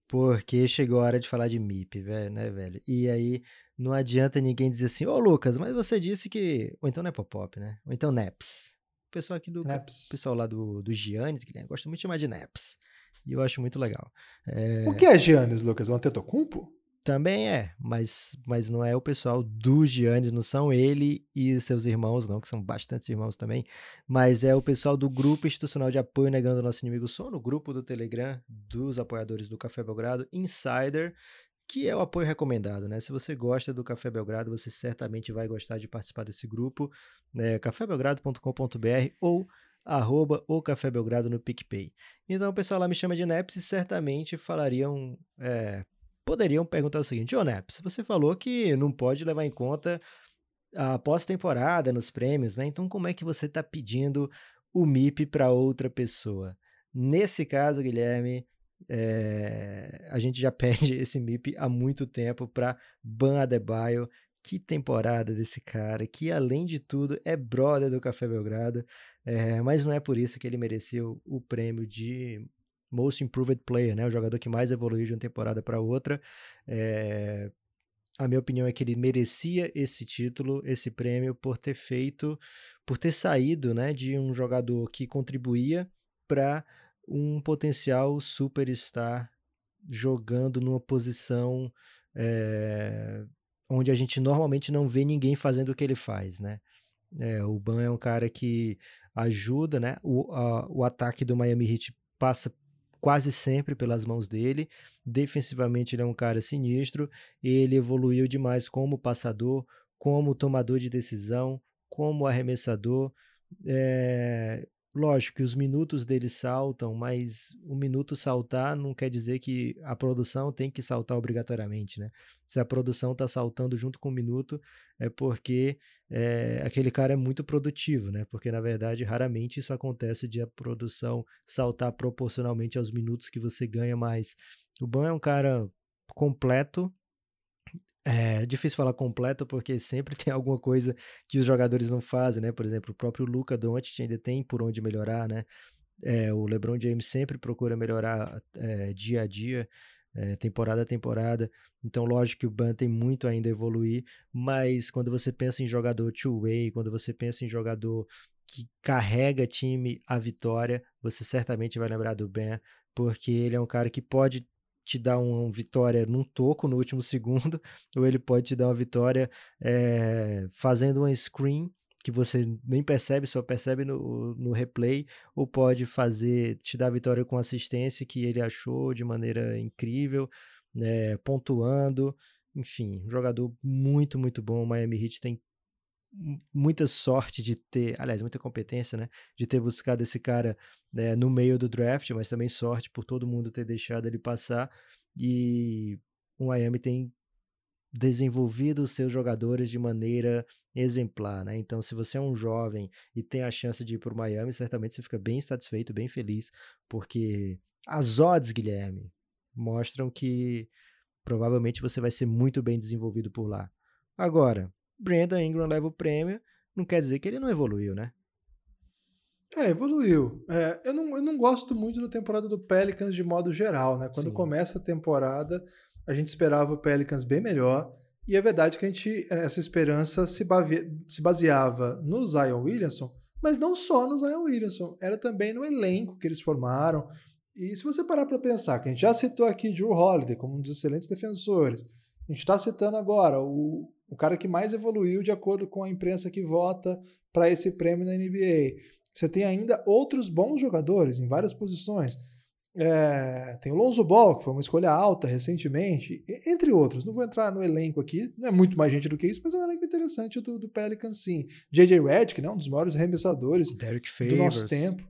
C: Porque chegou a hora de falar de MIP, velho, né, velho? E aí não adianta ninguém dizer assim, ô oh, Lucas, mas você disse que. Ou então não é pop-pop, né? Ou então Naps. O pessoal aqui do.
B: Naps.
C: O pessoal lá do, do Giannis, que gosta muito de chamar de Naps. E eu acho muito legal. É...
B: O que é Giannis, Lucas? Um Antetokounmpo?
C: Também é, mas, mas não é o pessoal do Giannis, não são ele e seus irmãos, não, que são bastantes irmãos também, mas é o pessoal do Grupo Institucional de Apoio Negando o Nosso Inimigo Som, no grupo do Telegram dos apoiadores do Café Belgrado, Insider, que é o apoio recomendado, né? Se você gosta do Café Belgrado, você certamente vai gostar de participar desse grupo, né? cafébelgrado.com.br ou arroba o Café Belgrado no PicPay. Então o pessoal lá me chama de Neps e certamente falariam... É, poderiam perguntar o seguinte: Ô Neps, você falou que não pode levar em conta a pós-temporada nos prêmios, né? Então, como é que você está pedindo o MIP para outra pessoa? Nesse caso, Guilherme, é... a gente já pede esse MIP há muito tempo para Ban Adebayo. Que temporada desse cara, que além de tudo é brother do Café Belgrado, é... mas não é por isso que ele mereceu o prêmio de Most Improved Player, né? O jogador que mais evoluiu de uma temporada para outra. É, a minha opinião é que ele merecia esse título, esse prêmio, por ter feito, por ter saído né, de um jogador que contribuía para um potencial superstar jogando numa posição é, onde a gente normalmente não vê ninguém fazendo o que ele faz, né? É, o Ban é um cara que ajuda, né? O, a, o ataque do Miami Heat passa quase sempre pelas mãos dele. Defensivamente ele é um cara sinistro. Ele evoluiu demais como passador, como tomador de decisão, como arremessador. É, Lógico que os minutos dele saltam, mas o minuto saltar não quer dizer que a produção tem que saltar obrigatoriamente, né? Se a produção está saltando junto com o minuto, é porque é, aquele cara é muito produtivo, né? Porque na verdade raramente isso acontece de a produção saltar proporcionalmente aos minutos que você ganha mais. O Ban é um cara completo, é difícil falar completo porque sempre tem alguma coisa que os jogadores não fazem, né? Por exemplo, o próprio Luca Doncic ainda tem por onde melhorar, né? É, o LeBron James sempre procura melhorar é, dia a dia, é, temporada a temporada. Então, lógico que o Ban tem muito ainda a evoluir, mas quando você pensa em jogador two-way, quando você pensa em jogador que carrega time à vitória, você certamente vai lembrar do Ben, porque ele é um cara que pode te dar uma vitória num toco no último segundo, ou ele pode te dar uma vitória é, fazendo uma screen que você nem percebe, só percebe no, no replay, ou pode fazer, te dar vitória com assistência que ele achou de maneira incrível, né, pontuando, enfim, jogador muito, muito bom. O Miami Heat tem muita sorte de ter, aliás, muita competência, né, de ter buscado esse cara né, no meio do draft, mas também sorte por todo mundo ter deixado ele passar. E o Miami tem desenvolvido os seus jogadores de maneira exemplar, né? Então, se você é um jovem e tem a chance de ir para o Miami, certamente você fica bem satisfeito, bem feliz, porque as odds, Guilherme, mostram que provavelmente você vai ser muito bem desenvolvido por lá. Agora, Brandon Ingram leva o prêmio, não quer dizer que ele não evoluiu, né?
B: É, evoluiu. É, eu, não, eu não gosto muito da temporada do Pelicans de modo geral, né? Quando Sim. começa a temporada, a gente esperava o Pelicans bem melhor. E é verdade que a gente, essa esperança se, se baseava no Zion Williamson, mas não só no Zion Williamson, era também no elenco que eles formaram. E se você parar para pensar, que a gente já citou aqui Drew Holiday como um dos excelentes defensores, a gente está citando agora o, o cara que mais evoluiu de acordo com a imprensa que vota para esse prêmio na NBA. Você tem ainda outros bons jogadores em várias posições. É, tem o Lonzo Ball, que foi uma escolha alta recentemente, entre outros. Não vou entrar no elenco aqui, não é muito mais gente do que isso, mas é um elenco interessante do, do Pelicans, sim. J.J. Redick, né, um dos maiores arremessadores do nosso tempo.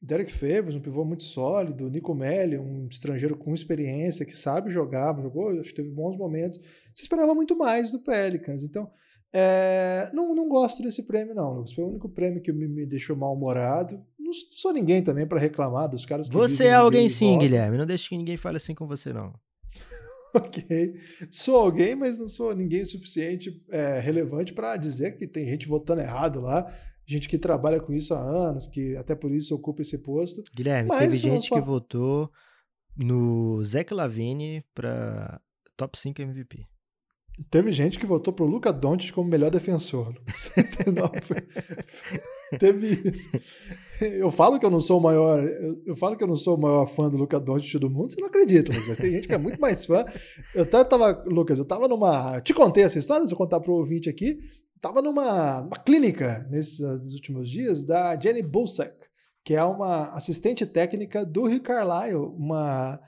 B: Derek Favors, um pivô muito sólido. Nico Melli, um estrangeiro com experiência, que sabe jogar, jogou, acho que teve bons momentos. Se esperava muito mais do Pelicans. Então, é, não, não gosto desse prêmio, não, Lucas. Foi o único prêmio que me, me deixou mal-humorado. Não sou ninguém também para reclamar dos caras que
C: Você é alguém sim, Guilherme. Não deixe que ninguém fale assim com você, não.
B: ok. Sou alguém, mas não sou ninguém suficiente é, relevante para dizer que tem gente votando errado lá. Gente que trabalha com isso há anos, que até por isso ocupa esse posto.
C: Guilherme, mas teve gente que votou no Zach Lavine para top 5 MVP.
B: Teve gente que votou pro Luca Doncic como melhor defensor. Teve isso. Eu falo que eu não sou o maior, eu falo que eu não sou o maior fã do Luca Doncic do mundo, você não acredita, mas tem gente que é muito mais fã. Eu até tava, Lucas, eu tava numa, te contei essa história, deixa eu contar pro ouvinte aqui. Tava numa, clínica nesses últimos dias da Jenny Bulsack, que é uma assistente técnica do Rick Carlisle, uma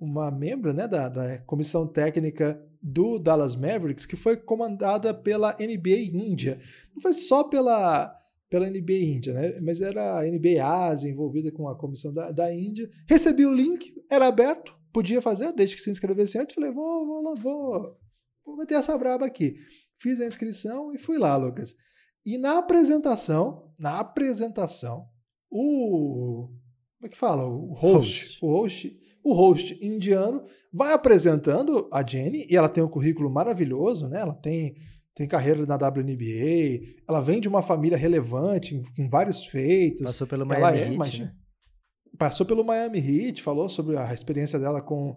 B: uma membro né, da, da comissão técnica do Dallas Mavericks, que foi comandada pela NBA Índia. Não foi só pela, pela NBA Índia, né? mas era a NBA Ásia envolvida com a comissão da, da Índia. Recebi o link, era aberto, podia fazer, desde que se inscrevesse antes. Falei, vou, vou, vou, vou meter essa braba aqui. Fiz a inscrição e fui lá, Lucas. E na apresentação, na apresentação, o. Como é que fala? O host. host. O host o host indiano vai apresentando a Jenny e ela tem um currículo maravilhoso, né? Ela tem, tem carreira na WNBA, ela vem de uma família relevante, com vários feitos.
C: Passou pelo
B: Miami
C: ela é, Heat, né?
B: passou pelo Miami Heat, falou sobre a experiência dela com,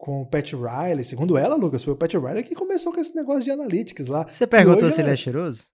B: com o Pat Riley. Segundo ela, Lucas, foi o Pat Riley que começou com esse negócio de analytics lá.
C: Você perguntou se ele é cheiroso?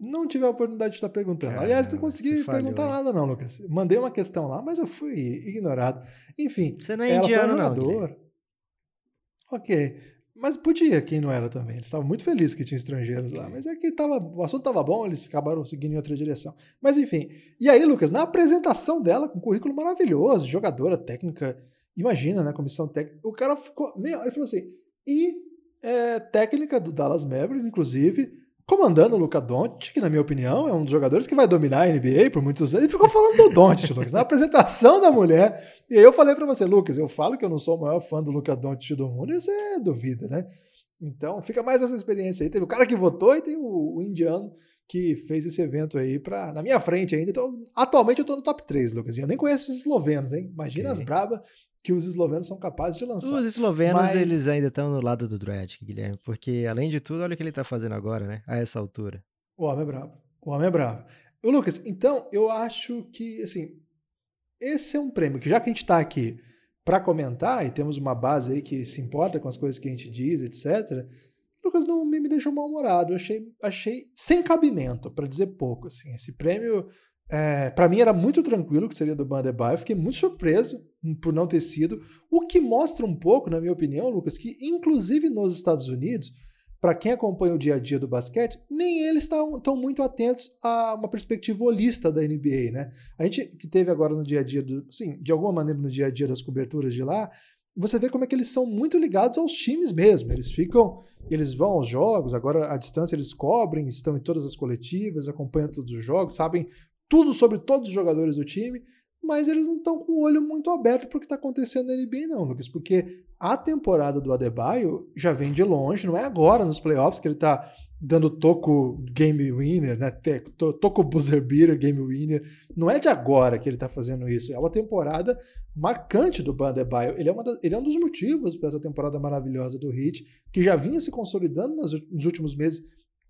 B: Não tive a oportunidade de estar perguntando. Aliás, não consegui perguntar nada, não, Lucas. Mandei uma questão lá, mas eu fui ignorado. Enfim,
C: Você não é ela indiano, foi jogador. Não,
B: ok. Mas podia, quem não era também. Eles estavam muito felizes que tinha estrangeiros lá. Mas é que tava, o assunto estava bom, eles acabaram seguindo em outra direção. Mas enfim. E aí, Lucas, na apresentação dela, com um currículo maravilhoso, jogadora, técnica, imagina, né? Comissão técnica. O cara ficou. Meio, ele falou assim. E é, técnica do Dallas Mavericks, inclusive, comandando o Luca Doncic, que na minha opinião é um dos jogadores que vai dominar a NBA por muitos anos. Ele ficou falando do Doncic, Lucas, na apresentação da mulher. E aí eu falei para você, Lucas, eu falo que eu não sou o maior fã do Luca Doncic do mundo, e você duvida, né? Então, fica mais essa experiência aí. Teve o cara que votou e tem o, o indiano que fez esse evento aí para na minha frente ainda. Então, atualmente eu tô no top 3, Lucas. E eu nem conheço os eslovenos, hein? Imagina okay. as brabas que os eslovenos são capazes de lançar.
C: Os eslovenos, Mas... eles ainda estão no lado do Dredd, Guilherme, porque além de tudo, olha o que ele está fazendo agora, né? A essa altura.
B: O homem é brabo. O homem é brabo. Ô, Lucas, então eu acho que, assim, esse é um prêmio que já que a gente está aqui para comentar e temos uma base aí que se importa com as coisas que a gente diz, etc. Lucas não me, me deixou mal-humorado. Achei, achei sem cabimento, para dizer pouco. Assim. Esse prêmio é, para mim era muito tranquilo que seria do Bandebaio. Fiquei muito surpreso por não ter sido. O que mostra um pouco, na minha opinião, Lucas, que inclusive nos Estados Unidos, para quem acompanha o dia a dia do basquete, nem eles estão muito atentos a uma perspectiva holista da NBA, né? A gente que teve agora no dia a dia, do, sim, de alguma maneira no dia a dia das coberturas de lá, você vê como é que eles são muito ligados aos times mesmo. Eles ficam, eles vão aos jogos, agora à distância eles cobrem, estão em todas as coletivas, acompanham todos os jogos, sabem tudo sobre todos os jogadores do time, mas eles não estão com o olho muito aberto para o que está acontecendo na NBA, não, Lucas, porque a temporada do Adebayo já vem de longe, não é agora nos playoffs que ele está dando toco game winner, né? Toco buzzer beater game winner. Não é de agora que ele está fazendo isso. É uma temporada marcante do Bandebaio. Ele é, ele é um dos motivos para essa temporada maravilhosa do Heat, que já vinha se consolidando nos últimos meses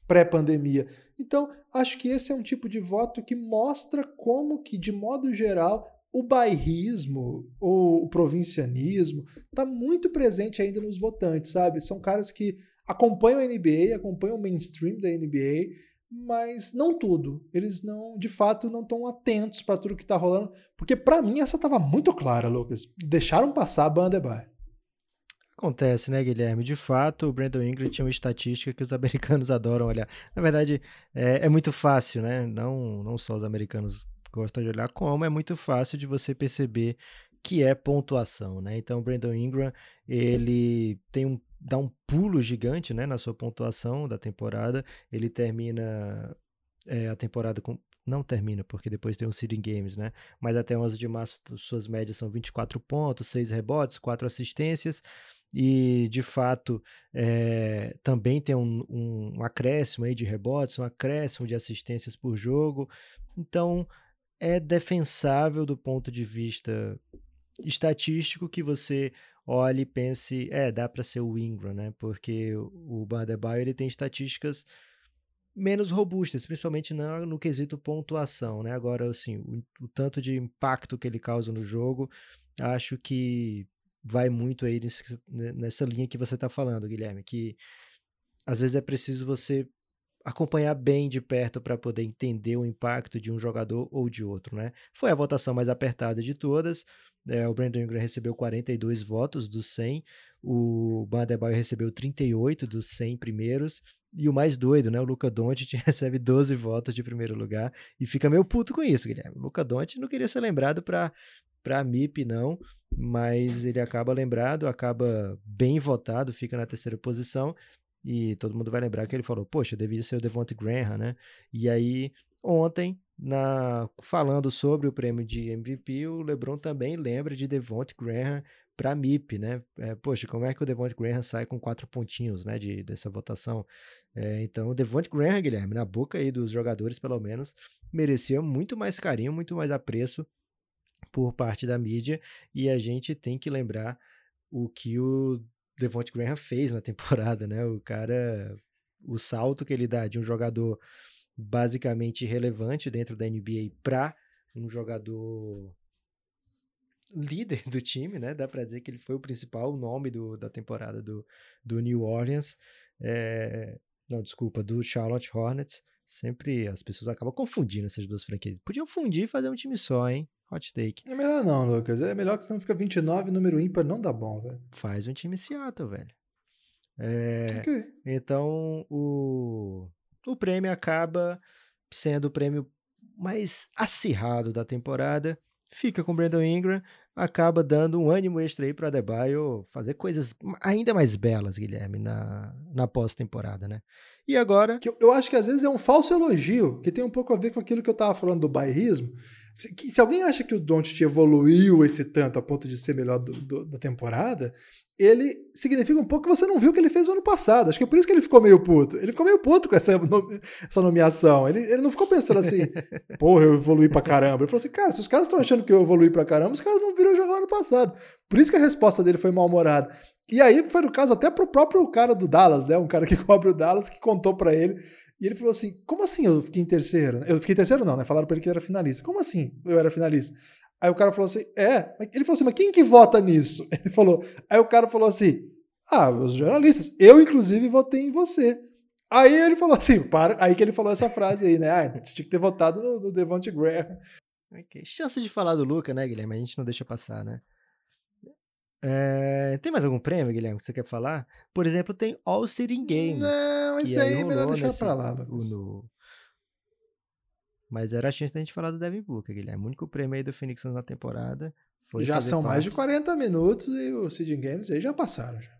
B: pré-pandemia. Então, acho que esse é um tipo de voto que mostra como que, de modo geral, o bairrismo ou o provincianismo está muito presente ainda nos votantes, sabe? São caras que acompanham a NBA, acompanham o mainstream da NBA, mas não tudo. Eles não, de fato, não estão atentos para tudo que está rolando, porque para mim essa estava muito clara, Lucas. Deixaram passar a Bandebar.
C: Acontece, né, Guilherme? De fato, o Brandon Ingram tinha uma estatística que os americanos adoram olhar. Na verdade, é, é, muito fácil, né? Não, não só os americanos gostam de olhar, como é muito fácil de você perceber que é pontuação, né? Então, o Brandon Ingram, ele tem um, dá um pulo gigante, né, na sua pontuação da temporada. Ele termina é, a temporada com não termina, porque depois tem os seeding games, né? Mas até 11 de março, suas médias são 24 pontos, 6 rebotes, 4 assistências e de fato é, também tem um, um, um, acréscimo aí de rebotes, um acréscimo de assistências por jogo. Então é defensável do ponto de vista estatístico que você olhe e pense, é, dá para ser o Ingram, né? Porque o Badebaio ele tem estatísticas menos robustas, principalmente no, no quesito pontuação, né? Agora, assim, o, o tanto de impacto que ele causa no jogo, acho que vai muito aí nesse, né, nessa linha que você está falando, Guilherme, que às vezes é preciso você acompanhar bem de perto para poder entender o impacto de um jogador ou de outro, né? Foi a votação mais apertada de todas. É, o Brandon Ingram recebeu 42 votos dos 100, o Bandebaio recebeu 38 dos 100 primeiros, e o mais doido, né? O Luca Doncic recebe 12 votos de primeiro lugar e fica meio puto com isso, Guilherme. O Luca Doncic não queria ser lembrado para para MIP não, mas ele acaba lembrado, acaba bem votado, fica na terceira posição e todo mundo vai lembrar que ele falou, poxa, devia ser o Devonte Graham, né? E aí, ontem, na falando sobre o prêmio de MVP, o LeBron também lembra de Devonte Graham para MIP, né? É, poxa, como é que o Devonte Graham sai com quatro pontinhos, né, de, dessa votação? É, então, o Devonte Graham, Guilherme, na boca aí dos jogadores, pelo menos, merecia muito mais carinho, muito mais apreço por parte da mídia, e a gente tem que lembrar o que o Devonte Graham fez na temporada, né? O cara, o salto que ele dá de um jogador basicamente relevante dentro da NBA para um jogador líder do time, né? Dá para dizer que ele foi o principal nome do, da temporada do, do New Orleans. É, não, desculpa, do Charlotte Hornets. Sempre as pessoas acabam confundindo essas duas franquias. Podiam fundir e fazer um time só, hein? Hot take.
B: É melhor não, Lucas. É melhor que senão fica 29, número ímpar não dá bom, velho.
C: Faz um time Seattle, velho. É. Então, o, o prêmio acaba sendo o prêmio mais acirrado da temporada. Fica com o Brandon Ingram, acaba dando um ânimo extra aí para Adebayo fazer coisas ainda mais belas, Guilherme, na, na pós-temporada, né? E agora,
B: Que eu, acho que às vezes é um falso elogio, que tem um pouco a ver com aquilo que eu tava falando do bairrismo. Se, que- se alguém acha que o Doncic evoluiu esse tanto a ponto de ser melhor do- do- da temporada, ele significa um pouco que você não viu o que ele fez no ano passado. Acho que é por isso que ele ficou meio puto. Ele ficou meio puto com essa, essa nomeação. Ele, ele não ficou pensando assim, porra, eu evoluí pra caramba. Ele falou assim, cara, se os caras estão achando que eu evoluí pra caramba, os caras não viram jogar ano passado. Por isso que a resposta dele foi mal-humorada. E aí foi no caso até pro próprio cara do Dallas, né? Um cara que cobre o Dallas, que contou pra ele. E ele falou assim: como assim eu fiquei em terceiro? Eu fiquei em terceiro, não, né? Falaram pra ele que ele era finalista. Como assim eu era finalista? Aí o cara falou assim: é. Ele falou assim: mas quem que vota nisso? Ele falou. Aí o cara falou assim: ah, os jornalistas. Eu, inclusive, votei em você. Aí ele falou assim: para. Aí que ele falou essa frase aí, né? Ah, tinha que ter votado no, no Devonte Graham.
C: ok, chance de falar do Luca, né, Guilherme? A gente não deixa passar, né? É, tem mais algum prêmio, Guilherme, que você quer falar? Por exemplo, tem All City Games.
B: Não, isso aí é melhor deixar
C: nesse-
B: pra lá, Lucas.
C: no- Mas era a chance da gente falar do Devin Booker, Guilherme. O único prêmio aí do Phoenix Suns na temporada foi
B: Já são mais de
C: parte-
B: 40 minutos e os Seeding Games aí já passaram. Já.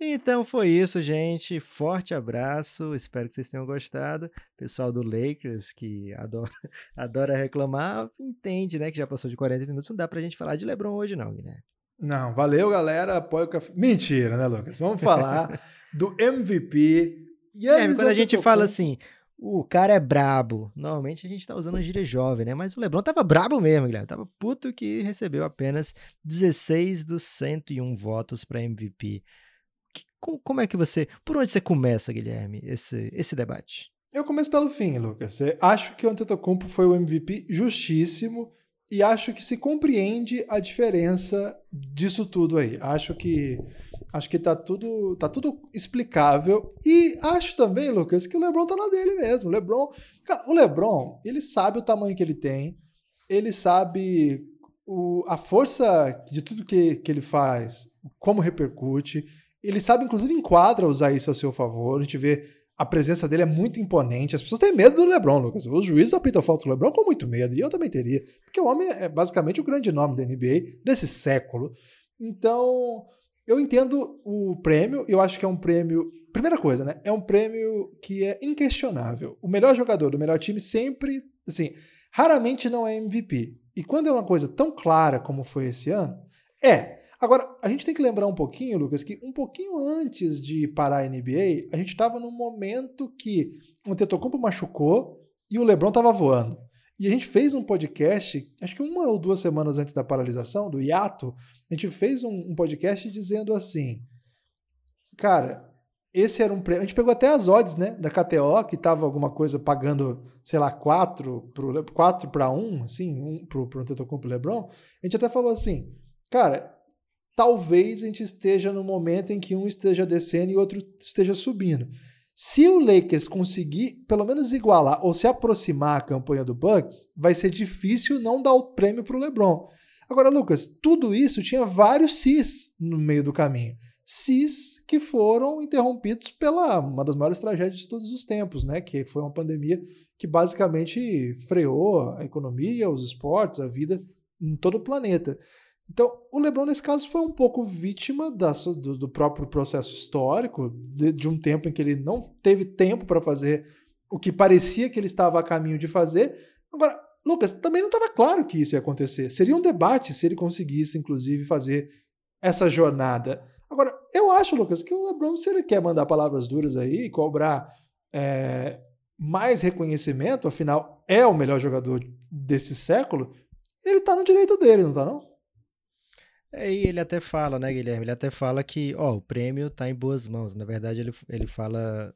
C: Então foi isso, gente. Forte abraço. Espero que vocês tenham gostado. Pessoal do Lakers, que adora, adora reclamar, entende, né? Que já passou de 40 minutos. Não dá pra gente falar de LeBron hoje, não, Guilherme.
B: Não, valeu, galera. Apoia o café. Mentira, né, Lucas? Vamos falar do MVP.
C: Guilherme,
B: Giannis
C: quando a gente fala assim, o cara é brabo. Normalmente a gente tá usando gíria jovem, né? Mas o LeBron tava brabo mesmo, Guilherme. Tava puto que recebeu apenas 16 dos 101 votos pra MVP. Que- co- como é que você. Por onde você começa, Guilherme, esse, esse debate?
B: Eu começo pelo fim, Lucas. Eu Acho que o Antetokounmpo foi o MVP justíssimo e acho que se compreende a diferença disso tudo aí. Acho que acho que tá tudo tá tudo explicável e acho também, Lucas, que o LeBron tá na dele mesmo. O LeBron, cara, o LeBron, ele sabe o tamanho que ele tem, ele sabe o- a força de tudo que, que ele faz, como repercute. Ele sabe, inclusive, enquadra usar isso a seu favor. A gente vê a presença dele é muito imponente. As pessoas têm medo do LeBron, Lucas. Os juízes apitam falta do LeBron com muito medo. E eu também teria. Porque o homem é basicamente o grande nome da NBA desse século. Então, eu entendo o prêmio. Eu acho que é um prêmio. Primeira coisa, né? É um prêmio que é inquestionável. O melhor jogador do melhor time sempre. Assim, raramente não é MVP. E quando é uma coisa tão clara como foi esse ano, é. Agora, a gente tem que lembrar um pouquinho, Lucas, que um pouquinho antes de parar a NBA, a gente estava num momento que o Tetocumpo machucou e o LeBron estava voando. E a gente fez um podcast, acho que uma ou duas semanas antes da paralisação, do hiato, a gente fez um, um podcast dizendo assim, cara, esse era um prêmio. A gente pegou até as odds, né, da KTO, que tava alguma coisa pagando, sei lá, 4 para 1, assim, um pro, pro Antetokounmpo e LeBron. A gente até falou assim, cara, talvez a gente esteja no momento em que um esteja descendo e outro esteja subindo. Se o Lakers conseguir pelo menos igualar ou se aproximar a campanha do Bucks, vai ser difícil não dar o prêmio para o LeBron. Agora, Lucas, tudo isso tinha vários cis no meio do caminho. Cis que foram interrompidos pela uma das maiores tragédias de todos os tempos, né? Que foi uma pandemia que basicamente freou a economia, os esportes, a vida em todo o planeta. Então, o LeBron, nesse caso, foi um pouco vítima da, do, do, próprio processo histórico, de, de, um tempo em que ele não teve tempo para fazer o que parecia que ele estava a caminho de fazer. Agora, Lucas, também não estava claro que isso ia acontecer. Seria um debate se ele conseguisse, inclusive, fazer essa jornada. Agora, eu acho, Lucas, que o LeBron, se ele quer mandar palavras duras aí e cobrar é, mais reconhecimento, afinal, é o melhor jogador desse século, ele está no direito dele, não está não?
C: É, e ele até fala, né, Guilherme? Ele até fala que, ó, o prêmio tá em boas mãos. Na verdade, ele, ele fala.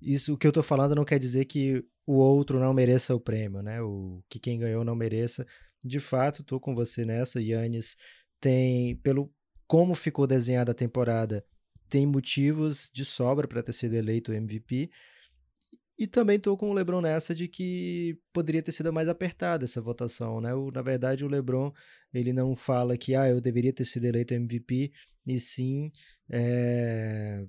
C: Isso o que eu tô falando não quer dizer que o outro não mereça o prêmio, né? O que quem ganhou não mereça. De fato, tô com você nessa. Yannis tem, pelo como ficou desenhada a temporada, tem motivos de sobra para ter sido eleito MVP. E também estou com o LeBron nessa de que poderia ter sido mais apertada essa votação, né? O, na verdade, o LeBron ele não fala que ah, eu deveria ter sido eleito MVP, e sim é,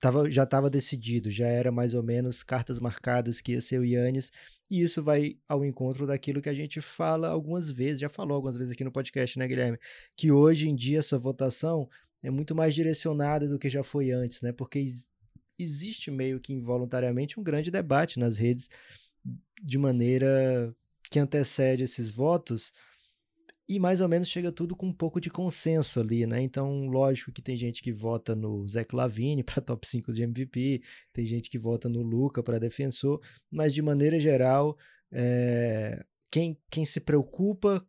C: tava, já estava decidido, já era mais ou menos cartas marcadas que ia ser o Yannis, e isso vai ao encontro daquilo que a gente fala algumas vezes, já falou algumas vezes aqui no podcast, né, Guilherme? Que hoje em dia essa votação é muito mais direcionada do que já foi antes, né? Porque existe meio que involuntariamente um grande debate nas redes de maneira que antecede esses votos e mais ou menos chega tudo com um pouco de consenso ali, né? Então, lógico que tem gente que vota no Zé Lavine para top 5 de MVP, tem gente que vota no Luca para defensor, mas de maneira geral, é... quem, quem se preocupa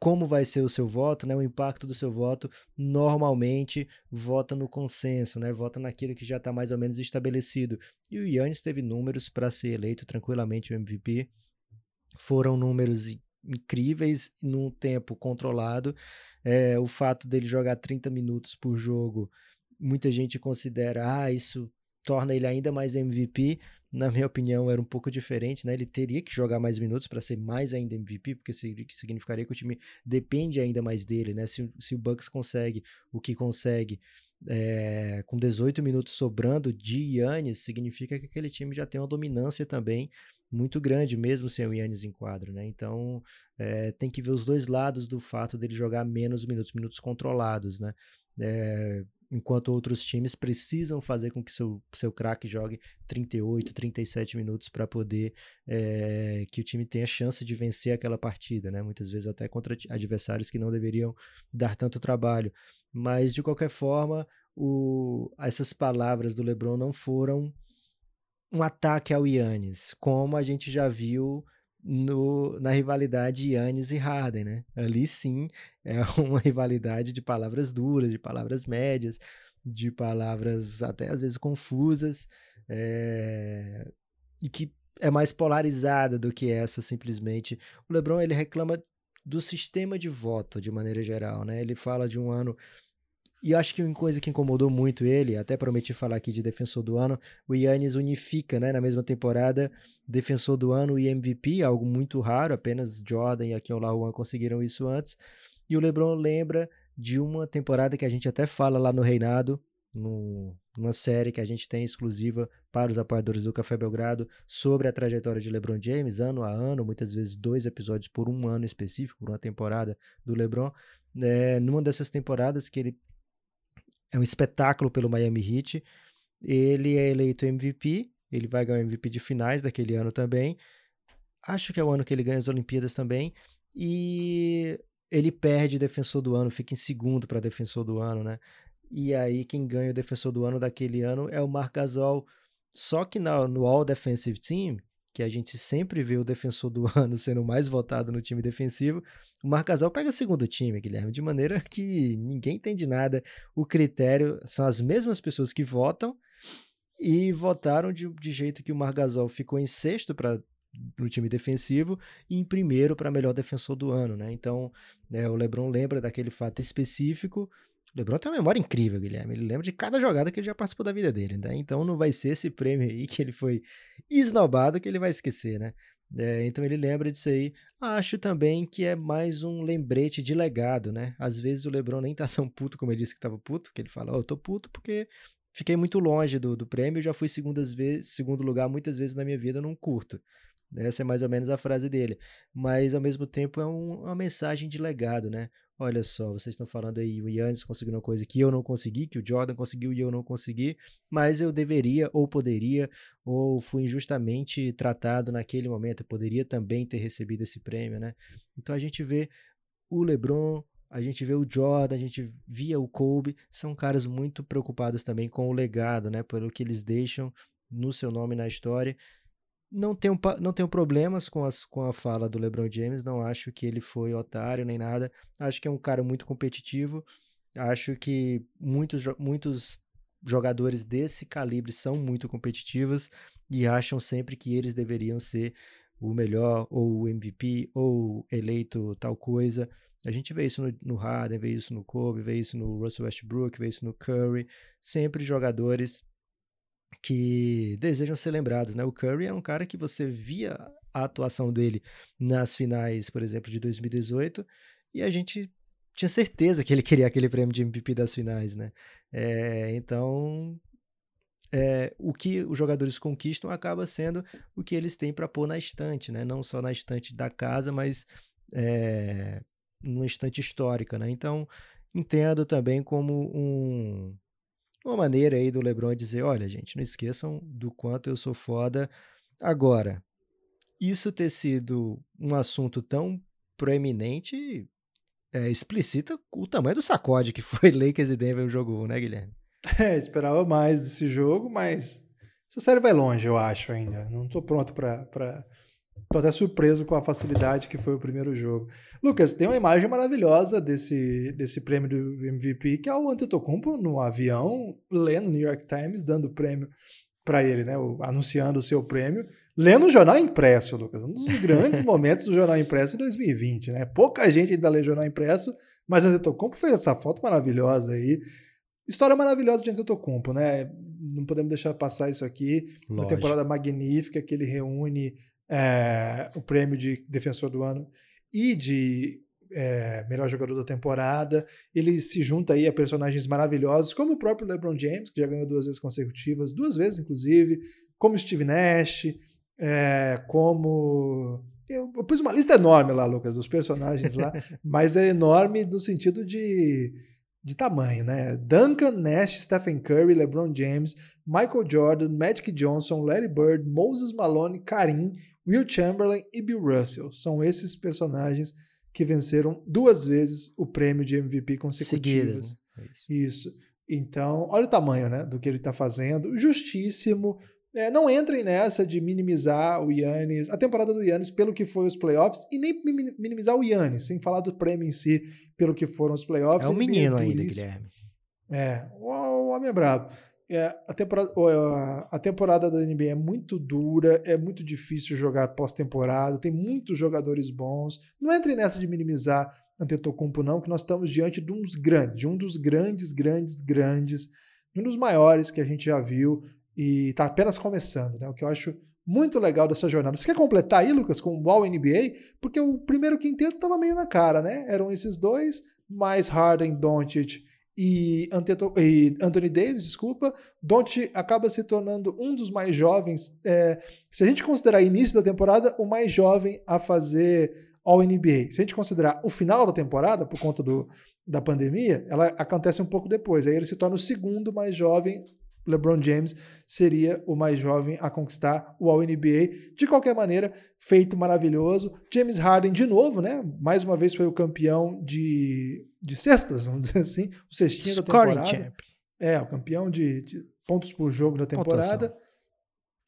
C: como vai ser o seu voto, né, o impacto do seu voto, normalmente vota no consenso, né, vota naquilo que já está mais ou menos estabelecido. E o Yannis teve números para ser eleito tranquilamente o MVP, foram números incríveis num tempo controlado. É, o fato dele jogar 30 minutos por jogo, muita gente considera, ah, isso torna ele ainda mais MVP, na minha opinião, era um pouco diferente, né? Ele teria que jogar mais minutos para ser mais ainda MVP, porque significaria que o time depende ainda mais dele, né? Se, se o Bucks consegue o que consegue é, com 18 minutos sobrando de Yannis, significa que aquele time já tem uma dominância também muito grande, mesmo sem o Yannis em quadro, né? Então é, tem que ver os dois lados do fato dele jogar menos minutos, minutos controlados, né? É, enquanto outros times precisam fazer com que seu, seu craque jogue 38, 37 minutos para poder é, que o time tenha chance de vencer aquela partida, né? Muitas vezes até contra adversários que não deveriam dar tanto trabalho. Mas de qualquer forma, o, essas palavras do LeBron não foram um ataque ao Yannis, como a gente já viu no, na rivalidade Yannis e Harden, né? Ali sim é uma rivalidade de palavras duras, de palavras médias, de palavras até às vezes confusas, é... e que é mais polarizada do que essa simplesmente. O LeBron ele reclama do sistema de voto de maneira geral, né? Ele fala de um ano e acho que uma coisa que incomodou muito ele, até prometi falar aqui de defensor do ano, o Yannis unifica, né, na mesma temporada, defensor do ano e MVP, algo muito raro, apenas Jordan e aqui o Lawan conseguiram isso antes. E o LeBron lembra de uma temporada que a gente até fala lá no Reinado, no, numa série que a gente tem exclusiva para os apoiadores do Café Belgrado sobre a trajetória de LeBron James, ano a ano, muitas vezes dois episódios por um ano específico, por uma temporada do LeBron. É, numa dessas temporadas que ele é um espetáculo pelo Miami Heat. Ele é eleito MVP, ele vai ganhar o MVP de finais daquele ano também. Acho que é o ano que ele ganha as Olimpíadas também. E ele perde defensor do ano, fica em segundo para defensor do ano, né? E aí quem ganha o defensor do ano daquele ano é o Marc Gasol. Só que no, All Defensive Team, que a gente sempre vê o defensor do ano sendo mais votado no time defensivo, o Marcasol pega segundo time, Guilherme, de maneira que ninguém entende nada. O critério são as mesmas pessoas que votam e votaram de, de jeito que o Margasol ficou em sexto para no time defensivo e em primeiro para melhor defensor do ano, né? Então, né, o LeBron lembra daquele fato específico LeBron tem uma memória incrível, Guilherme. Ele lembra de cada jogada que ele já participou da vida dele, né? Então não vai ser esse prêmio aí que ele foi esnobado que ele vai esquecer, né? É, então ele lembra disso aí. Acho também que é mais um lembrete de legado, né? Às vezes o LeBron nem tá tão puto como ele disse que tava puto, que ele fala, ó, oh, eu tô puto porque fiquei muito longe do, do prêmio, já fui segundas vezes, segundo lugar muitas vezes na minha vida num curto. Essa é mais ou menos a frase dele. Mas ao mesmo tempo é um, uma mensagem de legado, né? Olha só, vocês estão falando aí, o Yannis conseguiu uma coisa que eu não consegui, que o Jordan conseguiu e eu não consegui, mas eu deveria ou poderia, ou fui injustamente tratado naquele momento, eu poderia também ter recebido esse prêmio, né? Então a gente vê o LeBron, a gente vê o Jordan, a gente via o Kobe, são caras muito preocupados também com o legado, né? Pelo que eles deixam no seu nome na história não tenho, não tenho problemas com, as, com a fala do LeBron James, não acho que ele foi otário nem nada. Acho que é um cara muito competitivo. Acho que muitos, muitos jogadores desse calibre são muito competitivos e acham sempre que eles deveriam ser o melhor, ou o MVP, ou eleito tal coisa. A gente vê isso no, no Harden, vê isso no Kobe, vê isso no Russell Westbrook, vê isso no Curry, sempre jogadores que desejam ser lembrados, né? O Curry é um cara que você via a atuação dele nas finais, por exemplo, de 2018, e a gente tinha certeza que ele queria aquele prêmio de MVP das finais, né? É, então, é, o que os jogadores conquistam acaba sendo o que eles têm para pôr na estante, né? Não só na estante da casa, mas é, numa estante histórica, né? Então, entendo também como um, uma maneira aí do LeBron dizer, olha, gente, não esqueçam do quanto eu sou foda. Agora, isso ter sido um assunto tão proeminente é, explicita o tamanho do sacode que foi Lakers e Denver no jogo 1, né, Guilherme?
B: É, esperava mais desse jogo, mas essa série vai longe, eu acho ainda. Não estou pronto para. Tô até surpreso com a facilidade que foi o primeiro jogo. Lucas, tem uma imagem maravilhosa desse, desse prêmio do MVP, que é o Antetokounmpo no avião, lendo o New York Times, dando o prêmio para ele, né? O, anunciando o seu prêmio, lendo o jornal impresso, Lucas. Um dos grandes momentos do jornal impresso em 2020, né? Pouca gente ainda lê jornal impresso, mas Antetokounmpo fez essa foto maravilhosa aí. História maravilhosa de Antetokounmpo, né? Não podemos deixar passar isso aqui. Lógico. Uma temporada magnífica que ele reúne é, o prêmio de defensor do ano e de é, melhor jogador da temporada. Ele se junta aí a personagens maravilhosos, como o próprio LeBron James, que já ganhou duas vezes consecutivas, duas vezes inclusive, como Steve Nash, é, como eu, eu, pus uma lista enorme lá, Lucas, dos personagens lá, mas é enorme no sentido de de tamanho, né? Duncan, Nash, Stephen Curry, LeBron James, Michael Jordan, Magic Johnson, Larry Bird, Moses Malone, Karim, Will Chamberlain e Bill Russell. São esses personagens que venceram duas vezes o prêmio de MVP consecutivas. Seguida, né? É isso. isso. Então, olha o tamanho né, do que ele está fazendo. Justíssimo. É, não entrem nessa de minimizar o Yannis, a temporada do Yannis pelo que foi os playoffs, e nem minimizar o Yannis, sem falar do prêmio em si pelo que foram os playoffs.
C: É um menino ainda, isso. Guilherme.
B: É, o, o homem é brabo. É, a, temporada, a temporada da NBA é muito dura, é muito difícil jogar pós-temporada, tem muitos jogadores bons. Não entre nessa de minimizar Antetokounmpo não, que nós estamos diante de uns grandes, de um dos grandes, grandes, grandes, de um dos maiores que a gente já viu e está apenas começando, né? O que eu acho muito legal dessa jornada. Você quer completar aí, Lucas, com o All NBA? Porque o primeiro quinteto estava meio na cara, né? Eram esses dois, mais Harden, Doncic e, Anthony Davis, desculpa. Doncic acaba se tornando um dos mais jovens, é, se a gente considerar início da temporada, o mais jovem a fazer All NBA. Se a gente considerar o final da temporada, por conta do, da pandemia, ela acontece um pouco depois. Aí ele se torna o segundo mais jovem LeBron James seria o mais jovem a conquistar o All-NBA. De qualquer maneira, feito maravilhoso. James Harden, de novo, né? Mais uma vez foi o campeão de, de cestas, vamos dizer assim. O cestinho da temporada. Champ. É, o campeão de, de, pontos por jogo da temporada. Pontuação.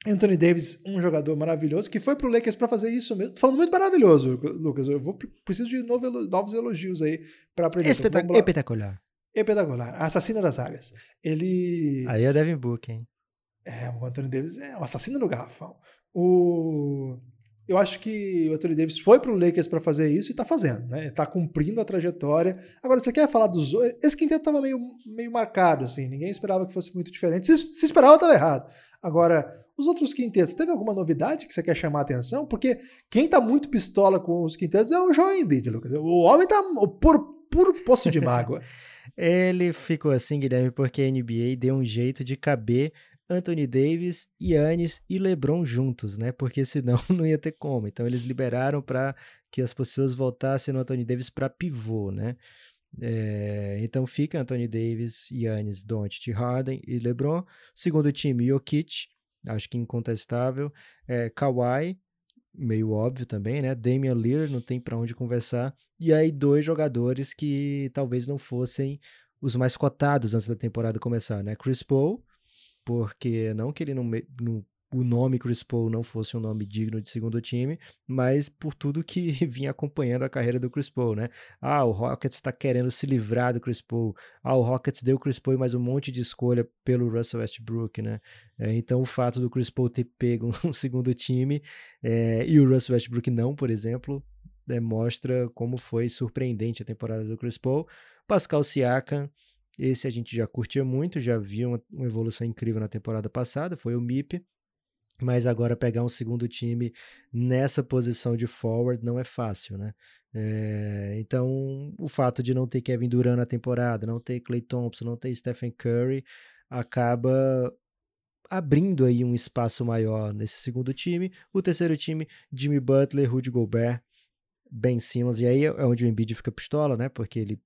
B: Anthony Davis, um jogador maravilhoso, que foi pro Lakers para fazer isso mesmo. Tô falando muito maravilhoso, Lucas. Eu vou, preciso de novo, novos elogios aí para aprender.
C: Espetacular
B: espetacular. Assassino das áreas. Ele.
C: Aí é o Devin Book, hein?
B: É, o Anthony Davis é o assassino do garrafão. O... Eu acho que o Anthony Davis foi pro Lakers para fazer isso e tá fazendo, né? Tá cumprindo a trajetória. Agora, você quer falar dos. Esse quinteto tava meio, meio marcado, assim. Ninguém esperava que fosse muito diferente. Se, se esperava, tava errado. Agora, os outros quintetos, teve alguma novidade que você quer chamar a atenção? Porque quem tá muito pistola com os quintetos é o João Embiid, Lucas. O homem tá o puro, puro poço de mágoa.
C: Ele ficou assim, Guilherme, porque a NBA deu um jeito de caber Anthony Davis, Yannis e LeBron juntos, né? Porque senão não ia ter como. Então eles liberaram para que as pessoas voltassem no Anthony Davis para pivô, né? É, então fica Anthony Davis, Yannis, Doncic, Harden e LeBron. Segundo time, Jokic, acho que incontestável. É, Kawhi, meio óbvio também, né? Damian Lillard, não tem para onde conversar. E aí dois jogadores que talvez não fossem os mais cotados antes da temporada começar, né? Chris Paul, porque não que ele não, não o nome Chris Paul não fosse um nome digno de segundo time, mas por tudo que vinha acompanhando a carreira do Chris Paul, né? Ah, o Rockets está querendo se livrar do Chris Paul. Ah, o Rockets deu o Chris Paul mais um monte de escolha pelo Russell Westbrook, né? É, então o fato do Chris Paul ter pego um segundo time é, e o Russell Westbrook não, por exemplo, né, mostra como foi surpreendente a temporada do Chris Paul. Pascal Siakam, esse a gente já curtia muito, já viu uma, uma evolução incrível na temporada passada, foi o MIP. Mas agora pegar um segundo time nessa posição de forward não é fácil, né? É, então, o fato de não ter Kevin Durant na temporada, não ter Clay Thompson, não ter Stephen Curry, acaba abrindo aí um espaço maior nesse segundo time. O terceiro time, Jimmy Butler, Rudy Gobert, Ben Simmons, e aí é onde o Embiid fica pistola, né? Porque ele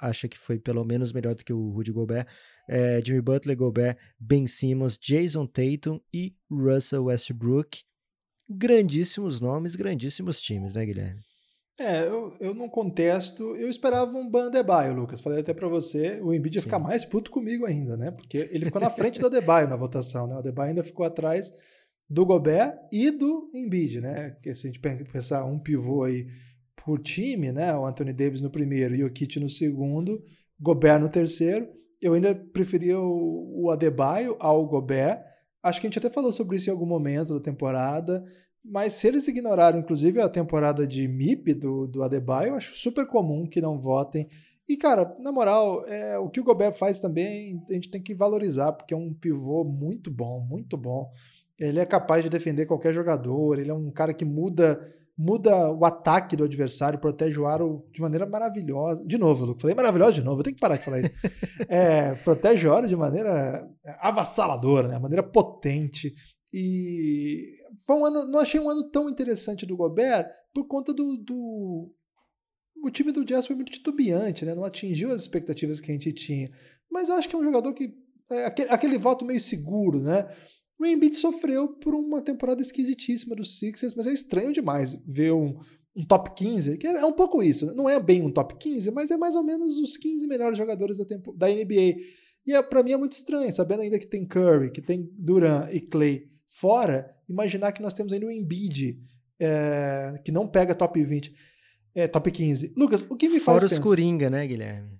C: acha que foi pelo menos melhor do que o Rudy Gobert. É, Jimmy Butler, Gobert, Ben Simmons, Jason Tatum e Russell Westbrook. Grandíssimos nomes, grandíssimos times, né, Guilherme?
B: É, eu, eu não contesto. Eu esperava um Ban Adebayo, Lucas. Falei até para você, o Embiid ia ficar mais puto comigo ainda, né? Porque ele ficou na frente do Adebayo na votação, né? O Adebayo ainda ficou atrás do Gobert e do Embiid, né? Porque se a gente pensar um pivô aí por time, né? O Anthony Davis no primeiro e o Kit no segundo, Gobert no terceiro. Eu ainda preferia o, o Adebayo ao Gobert. Acho que a gente até falou sobre isso em algum momento da temporada. Mas se eles ignoraram, inclusive, a temporada de MIP do, do Adebayo, eu acho super comum que não votem. E, cara, na moral, é, o que o Gobert faz também, a gente tem que valorizar, porque é um pivô muito bom, muito bom. Ele é capaz de defender qualquer jogador, ele é um cara que muda muda o ataque do adversário, protege o aro de maneira maravilhosa. De novo, Luke, falei maravilhosa de novo, eu tenho que parar de falar isso. É, protege o aro de maneira avassaladora, né? maneira potente. E foi um ano, não achei um ano tão interessante do Gobert por conta do, do o time do Jazz foi muito titubeante, né? Não atingiu as expectativas que a gente tinha. Mas eu acho que é um jogador que é aquele, aquele voto meio seguro, né? O Embiid sofreu por uma temporada esquisitíssima dos Sixers, mas é estranho demais ver um, um top 15, que é um pouco isso. Não é bem um top 15, mas é mais ou menos os 15 melhores jogadores da, tempo, da NBA. E é, para mim é muito estranho, sabendo ainda que tem Curry, que tem Durant e Clay fora, imaginar que nós temos ainda o Embiid, é, que não pega top 20, é, top 15. Lucas, o que me
C: faz
B: Fora
C: pensar... os Coringa, né, Guilherme?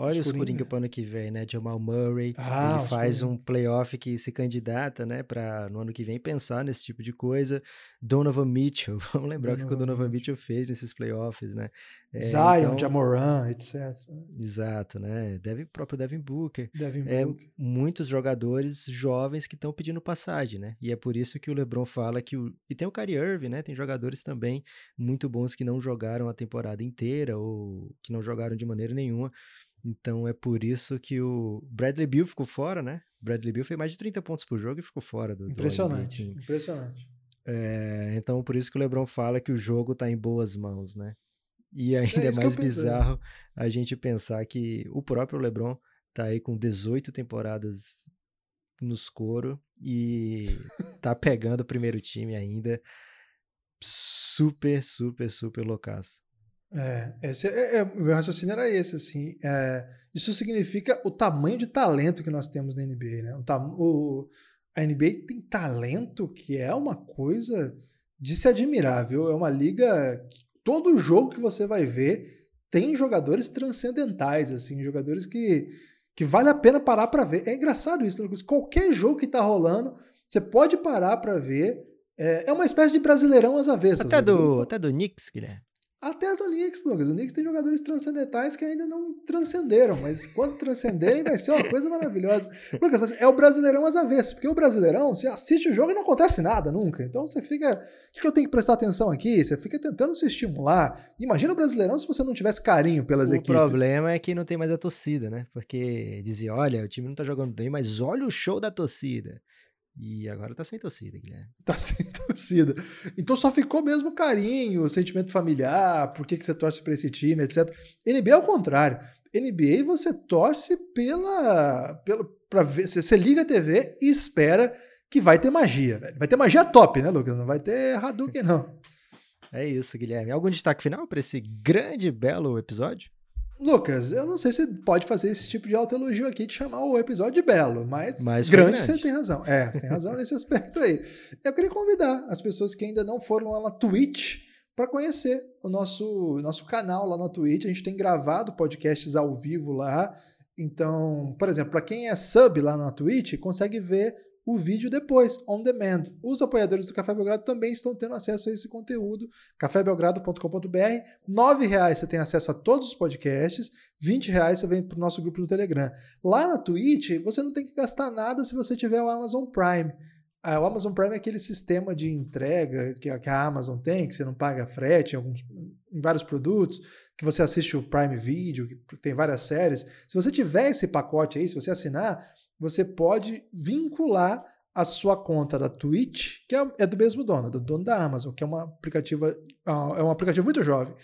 C: Olha os Coringa para ano que vem, né? Jamal Murray, ah, ele faz um playoff que se candidata, né, para no ano que vem pensar nesse tipo de coisa. Donovan Mitchell, vamos lembrar o que o Donovan Mitchell fez nesses playoffs, né?
B: É, Zion, então, Jamoran, etc.
C: Exato, né? Devin, próprio Devin Booker.
B: Devin
C: é,
B: Booker.
C: Muitos jogadores jovens que estão pedindo passagem, né? E é por isso que o LeBron fala que o e tem o Kyrie Irving, né? Tem jogadores também muito bons que não jogaram a temporada inteira ou que não jogaram de maneira nenhuma. Então é por isso que o Bradley Bill ficou fora, né? Bradley Bill fez mais de 30 pontos por jogo e ficou fora do
B: Impressionante, do impressionante.
C: É, então por isso que o LeBron fala que o jogo tá em boas mãos, né? E é ainda é, é mais bizarro a gente pensar que o próprio LeBron tá aí com 18 temporadas nos coro e tá pegando o primeiro time ainda super, super, super loucaço.
B: É, esse é, é, o meu raciocínio era esse, assim. É, isso significa o tamanho de talento que nós temos na NBA, né? O, o, a NBA tem talento que é uma coisa de se admirar, viu? É uma liga. Todo jogo que você vai ver tem jogadores transcendentais, assim, jogadores que, que vale a pena parar para ver. É engraçado isso, né? Qualquer jogo que tá rolando, você pode parar para ver. É, é uma espécie de brasileirão às avessas.
C: Até, do, até do Knicks, Guilherme.
B: Até do Knicks, Lucas. O Knicks tem jogadores transcendentais que ainda não transcenderam, mas quando transcenderem vai ser uma coisa maravilhosa. Lucas, é o Brasileirão às avessas, porque o Brasileirão, você assiste o jogo e não acontece nada nunca. Então você fica. O que eu tenho que prestar atenção aqui? Você fica tentando se estimular. Imagina o Brasileirão se você não tivesse carinho pelas
C: o
B: equipes.
C: O problema é que não tem mais a torcida, né? Porque dizia: olha, o time não tá jogando bem, mas olha o show da torcida. E agora tá sem torcida, Guilherme.
B: Tá sem torcida. Então só ficou mesmo carinho, sentimento familiar, por que, que você torce para esse time, etc. NBA é o contrário. NBA você torce pela. pela pra ver, você liga a TV e espera que vai ter magia, velho. Vai ter magia top, né, Lucas? Não vai ter Hadouken, não.
C: É isso, Guilherme. Algum destaque final para esse grande, belo episódio?
B: Lucas, eu não sei se pode fazer esse tipo de autoelogio aqui de chamar o episódio de belo, mas, mas grande, grande, você tem razão. É, você tem razão nesse aspecto aí. Eu queria convidar as pessoas que ainda não foram lá na Twitch para conhecer o nosso, nosso canal lá na Twitch. A gente tem gravado podcasts ao vivo lá. Então, por exemplo, para quem é sub lá na Twitch, consegue ver o vídeo depois, on demand. Os apoiadores do Café Belgrado também estão tendo acesso a esse conteúdo. cafébelgrado.com.br. R$ você tem acesso a todos os podcasts, R$ reais você vem para o nosso grupo no Telegram. Lá na Twitch, você não tem que gastar nada se você tiver o Amazon Prime. Ah, o Amazon Prime é aquele sistema de entrega que a Amazon tem, que você não paga frete em, alguns, em vários produtos, que você assiste o Prime Video, que tem várias séries. Se você tiver esse pacote aí, se você assinar, você pode vincular a sua conta da Twitch, que é, é do mesmo dono, do dono da Amazon, que é uma aplicativa, ah, é um aplicativo muito jovem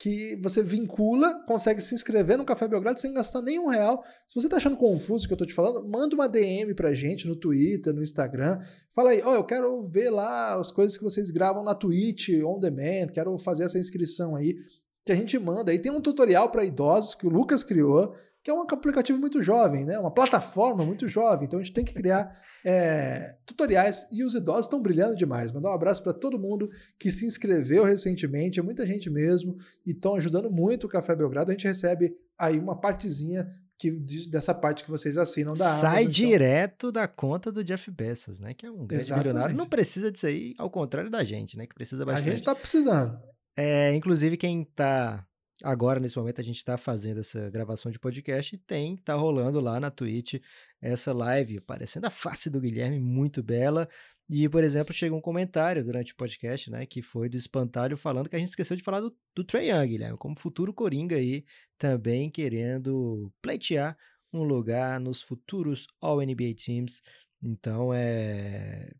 B: que você vincula, consegue se inscrever no Café Belgrado sem gastar nenhum real. Se você está achando confuso o que eu estou te falando, manda uma DM pra gente no Twitter, no Instagram. Fala aí, ó, oh, eu quero ver lá as coisas que vocês gravam na Twitch, on demand, quero fazer essa inscrição aí, que a gente manda. Aí tem um tutorial para idosos que o Lucas criou, que é um aplicativo muito jovem, né? Uma plataforma muito jovem. Então a gente tem que criar é, tutoriais e os idosos estão brilhando demais. Mandar um abraço para todo mundo que se inscreveu recentemente, é muita gente mesmo, e estão ajudando muito o Café Belgrado. A gente recebe aí uma partezinha que, dessa parte que vocês assinam da
C: Sai Amazon, então. direto da conta do Jeff Bezos, né? Que é um grande Exatamente. milionário. Não precisa disso aí, ao contrário da gente, né? Que precisa bastante.
B: A gente está precisando.
C: É, inclusive, quem está agora, nesse momento, a gente está fazendo essa gravação de podcast e tem, tá rolando lá na Twitch essa live, aparecendo a face do Guilherme, muito bela. E, por exemplo, chega um comentário durante o podcast, né, que foi do Espantalho falando que a gente esqueceu de falar do, do Trae Young, Guilherme, como futuro Coringa aí, também querendo pleitear um lugar nos futuros All-NBA Teams. Então, é...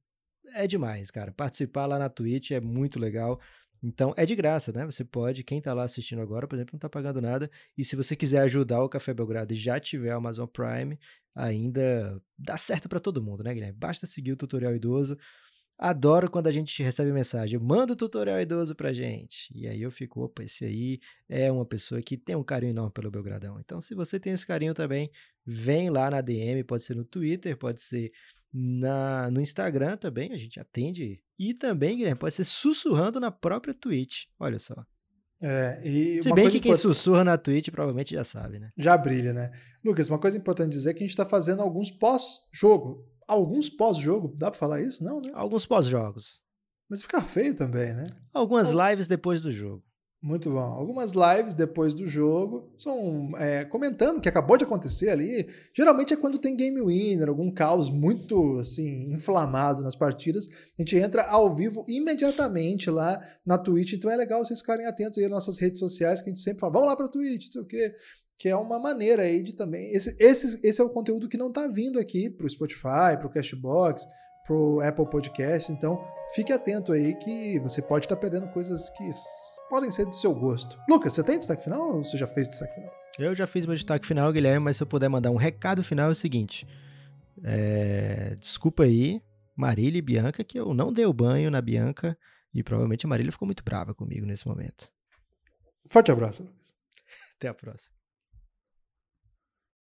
C: É demais, cara. Participar lá na Twitch é muito legal. Então é de graça, né? Você pode, quem está lá assistindo agora, por exemplo, não está pagando nada. E se você quiser ajudar o Café Belgrado e já tiver Amazon Prime, ainda dá certo para todo mundo, né, Guilherme? Basta seguir o tutorial idoso. Adoro quando a gente recebe mensagem, manda o tutorial idoso pra gente. E aí eu fico, opa, esse aí é uma pessoa que tem um carinho enorme pelo Belgradão. Então, se você tem esse carinho também, vem lá na DM, pode ser no Twitter, pode ser na, no Instagram também, a gente atende. E também, Guilherme, pode ser sussurrando na própria Twitch. Olha só.
B: É, e
C: Se bem que quem sussurra na Twitch provavelmente já sabe, né?
B: Já brilha, né? Lucas, uma coisa importante dizer é que a gente está fazendo alguns pós-jogo. Alguns pós-jogo, dá para falar isso? Não, né?
C: Alguns pós-jogos.
B: Mas fica feio também, né?
C: Algumas lives depois do jogo.
B: Muito bom. Algumas lives depois do jogo são é, comentando o que acabou de acontecer ali. Geralmente é quando tem game winner, algum caos muito assim inflamado nas partidas. A gente entra ao vivo imediatamente lá na Twitch. Então é legal vocês ficarem atentos aí às nossas redes sociais, que a gente sempre fala, vamos lá para a Twitch, não sei o quê. Que é uma maneira aí de também. Esse, esse, esse é o conteúdo que não está vindo aqui para o Spotify, para o Cashbox, pro Apple Podcast. Então, fique atento aí que você pode estar perdendo coisas que podem ser do seu gosto. Lucas, você tem destaque final ou você já fez destaque final?
C: Eu já fiz meu destaque final, Guilherme, mas se eu puder mandar um recado final é o seguinte. É... Desculpa aí, Marília e Bianca, que eu não dei o banho na Bianca e provavelmente a Marília ficou muito brava comigo nesse momento.
B: Forte abraço, Lucas.
C: Até a próxima.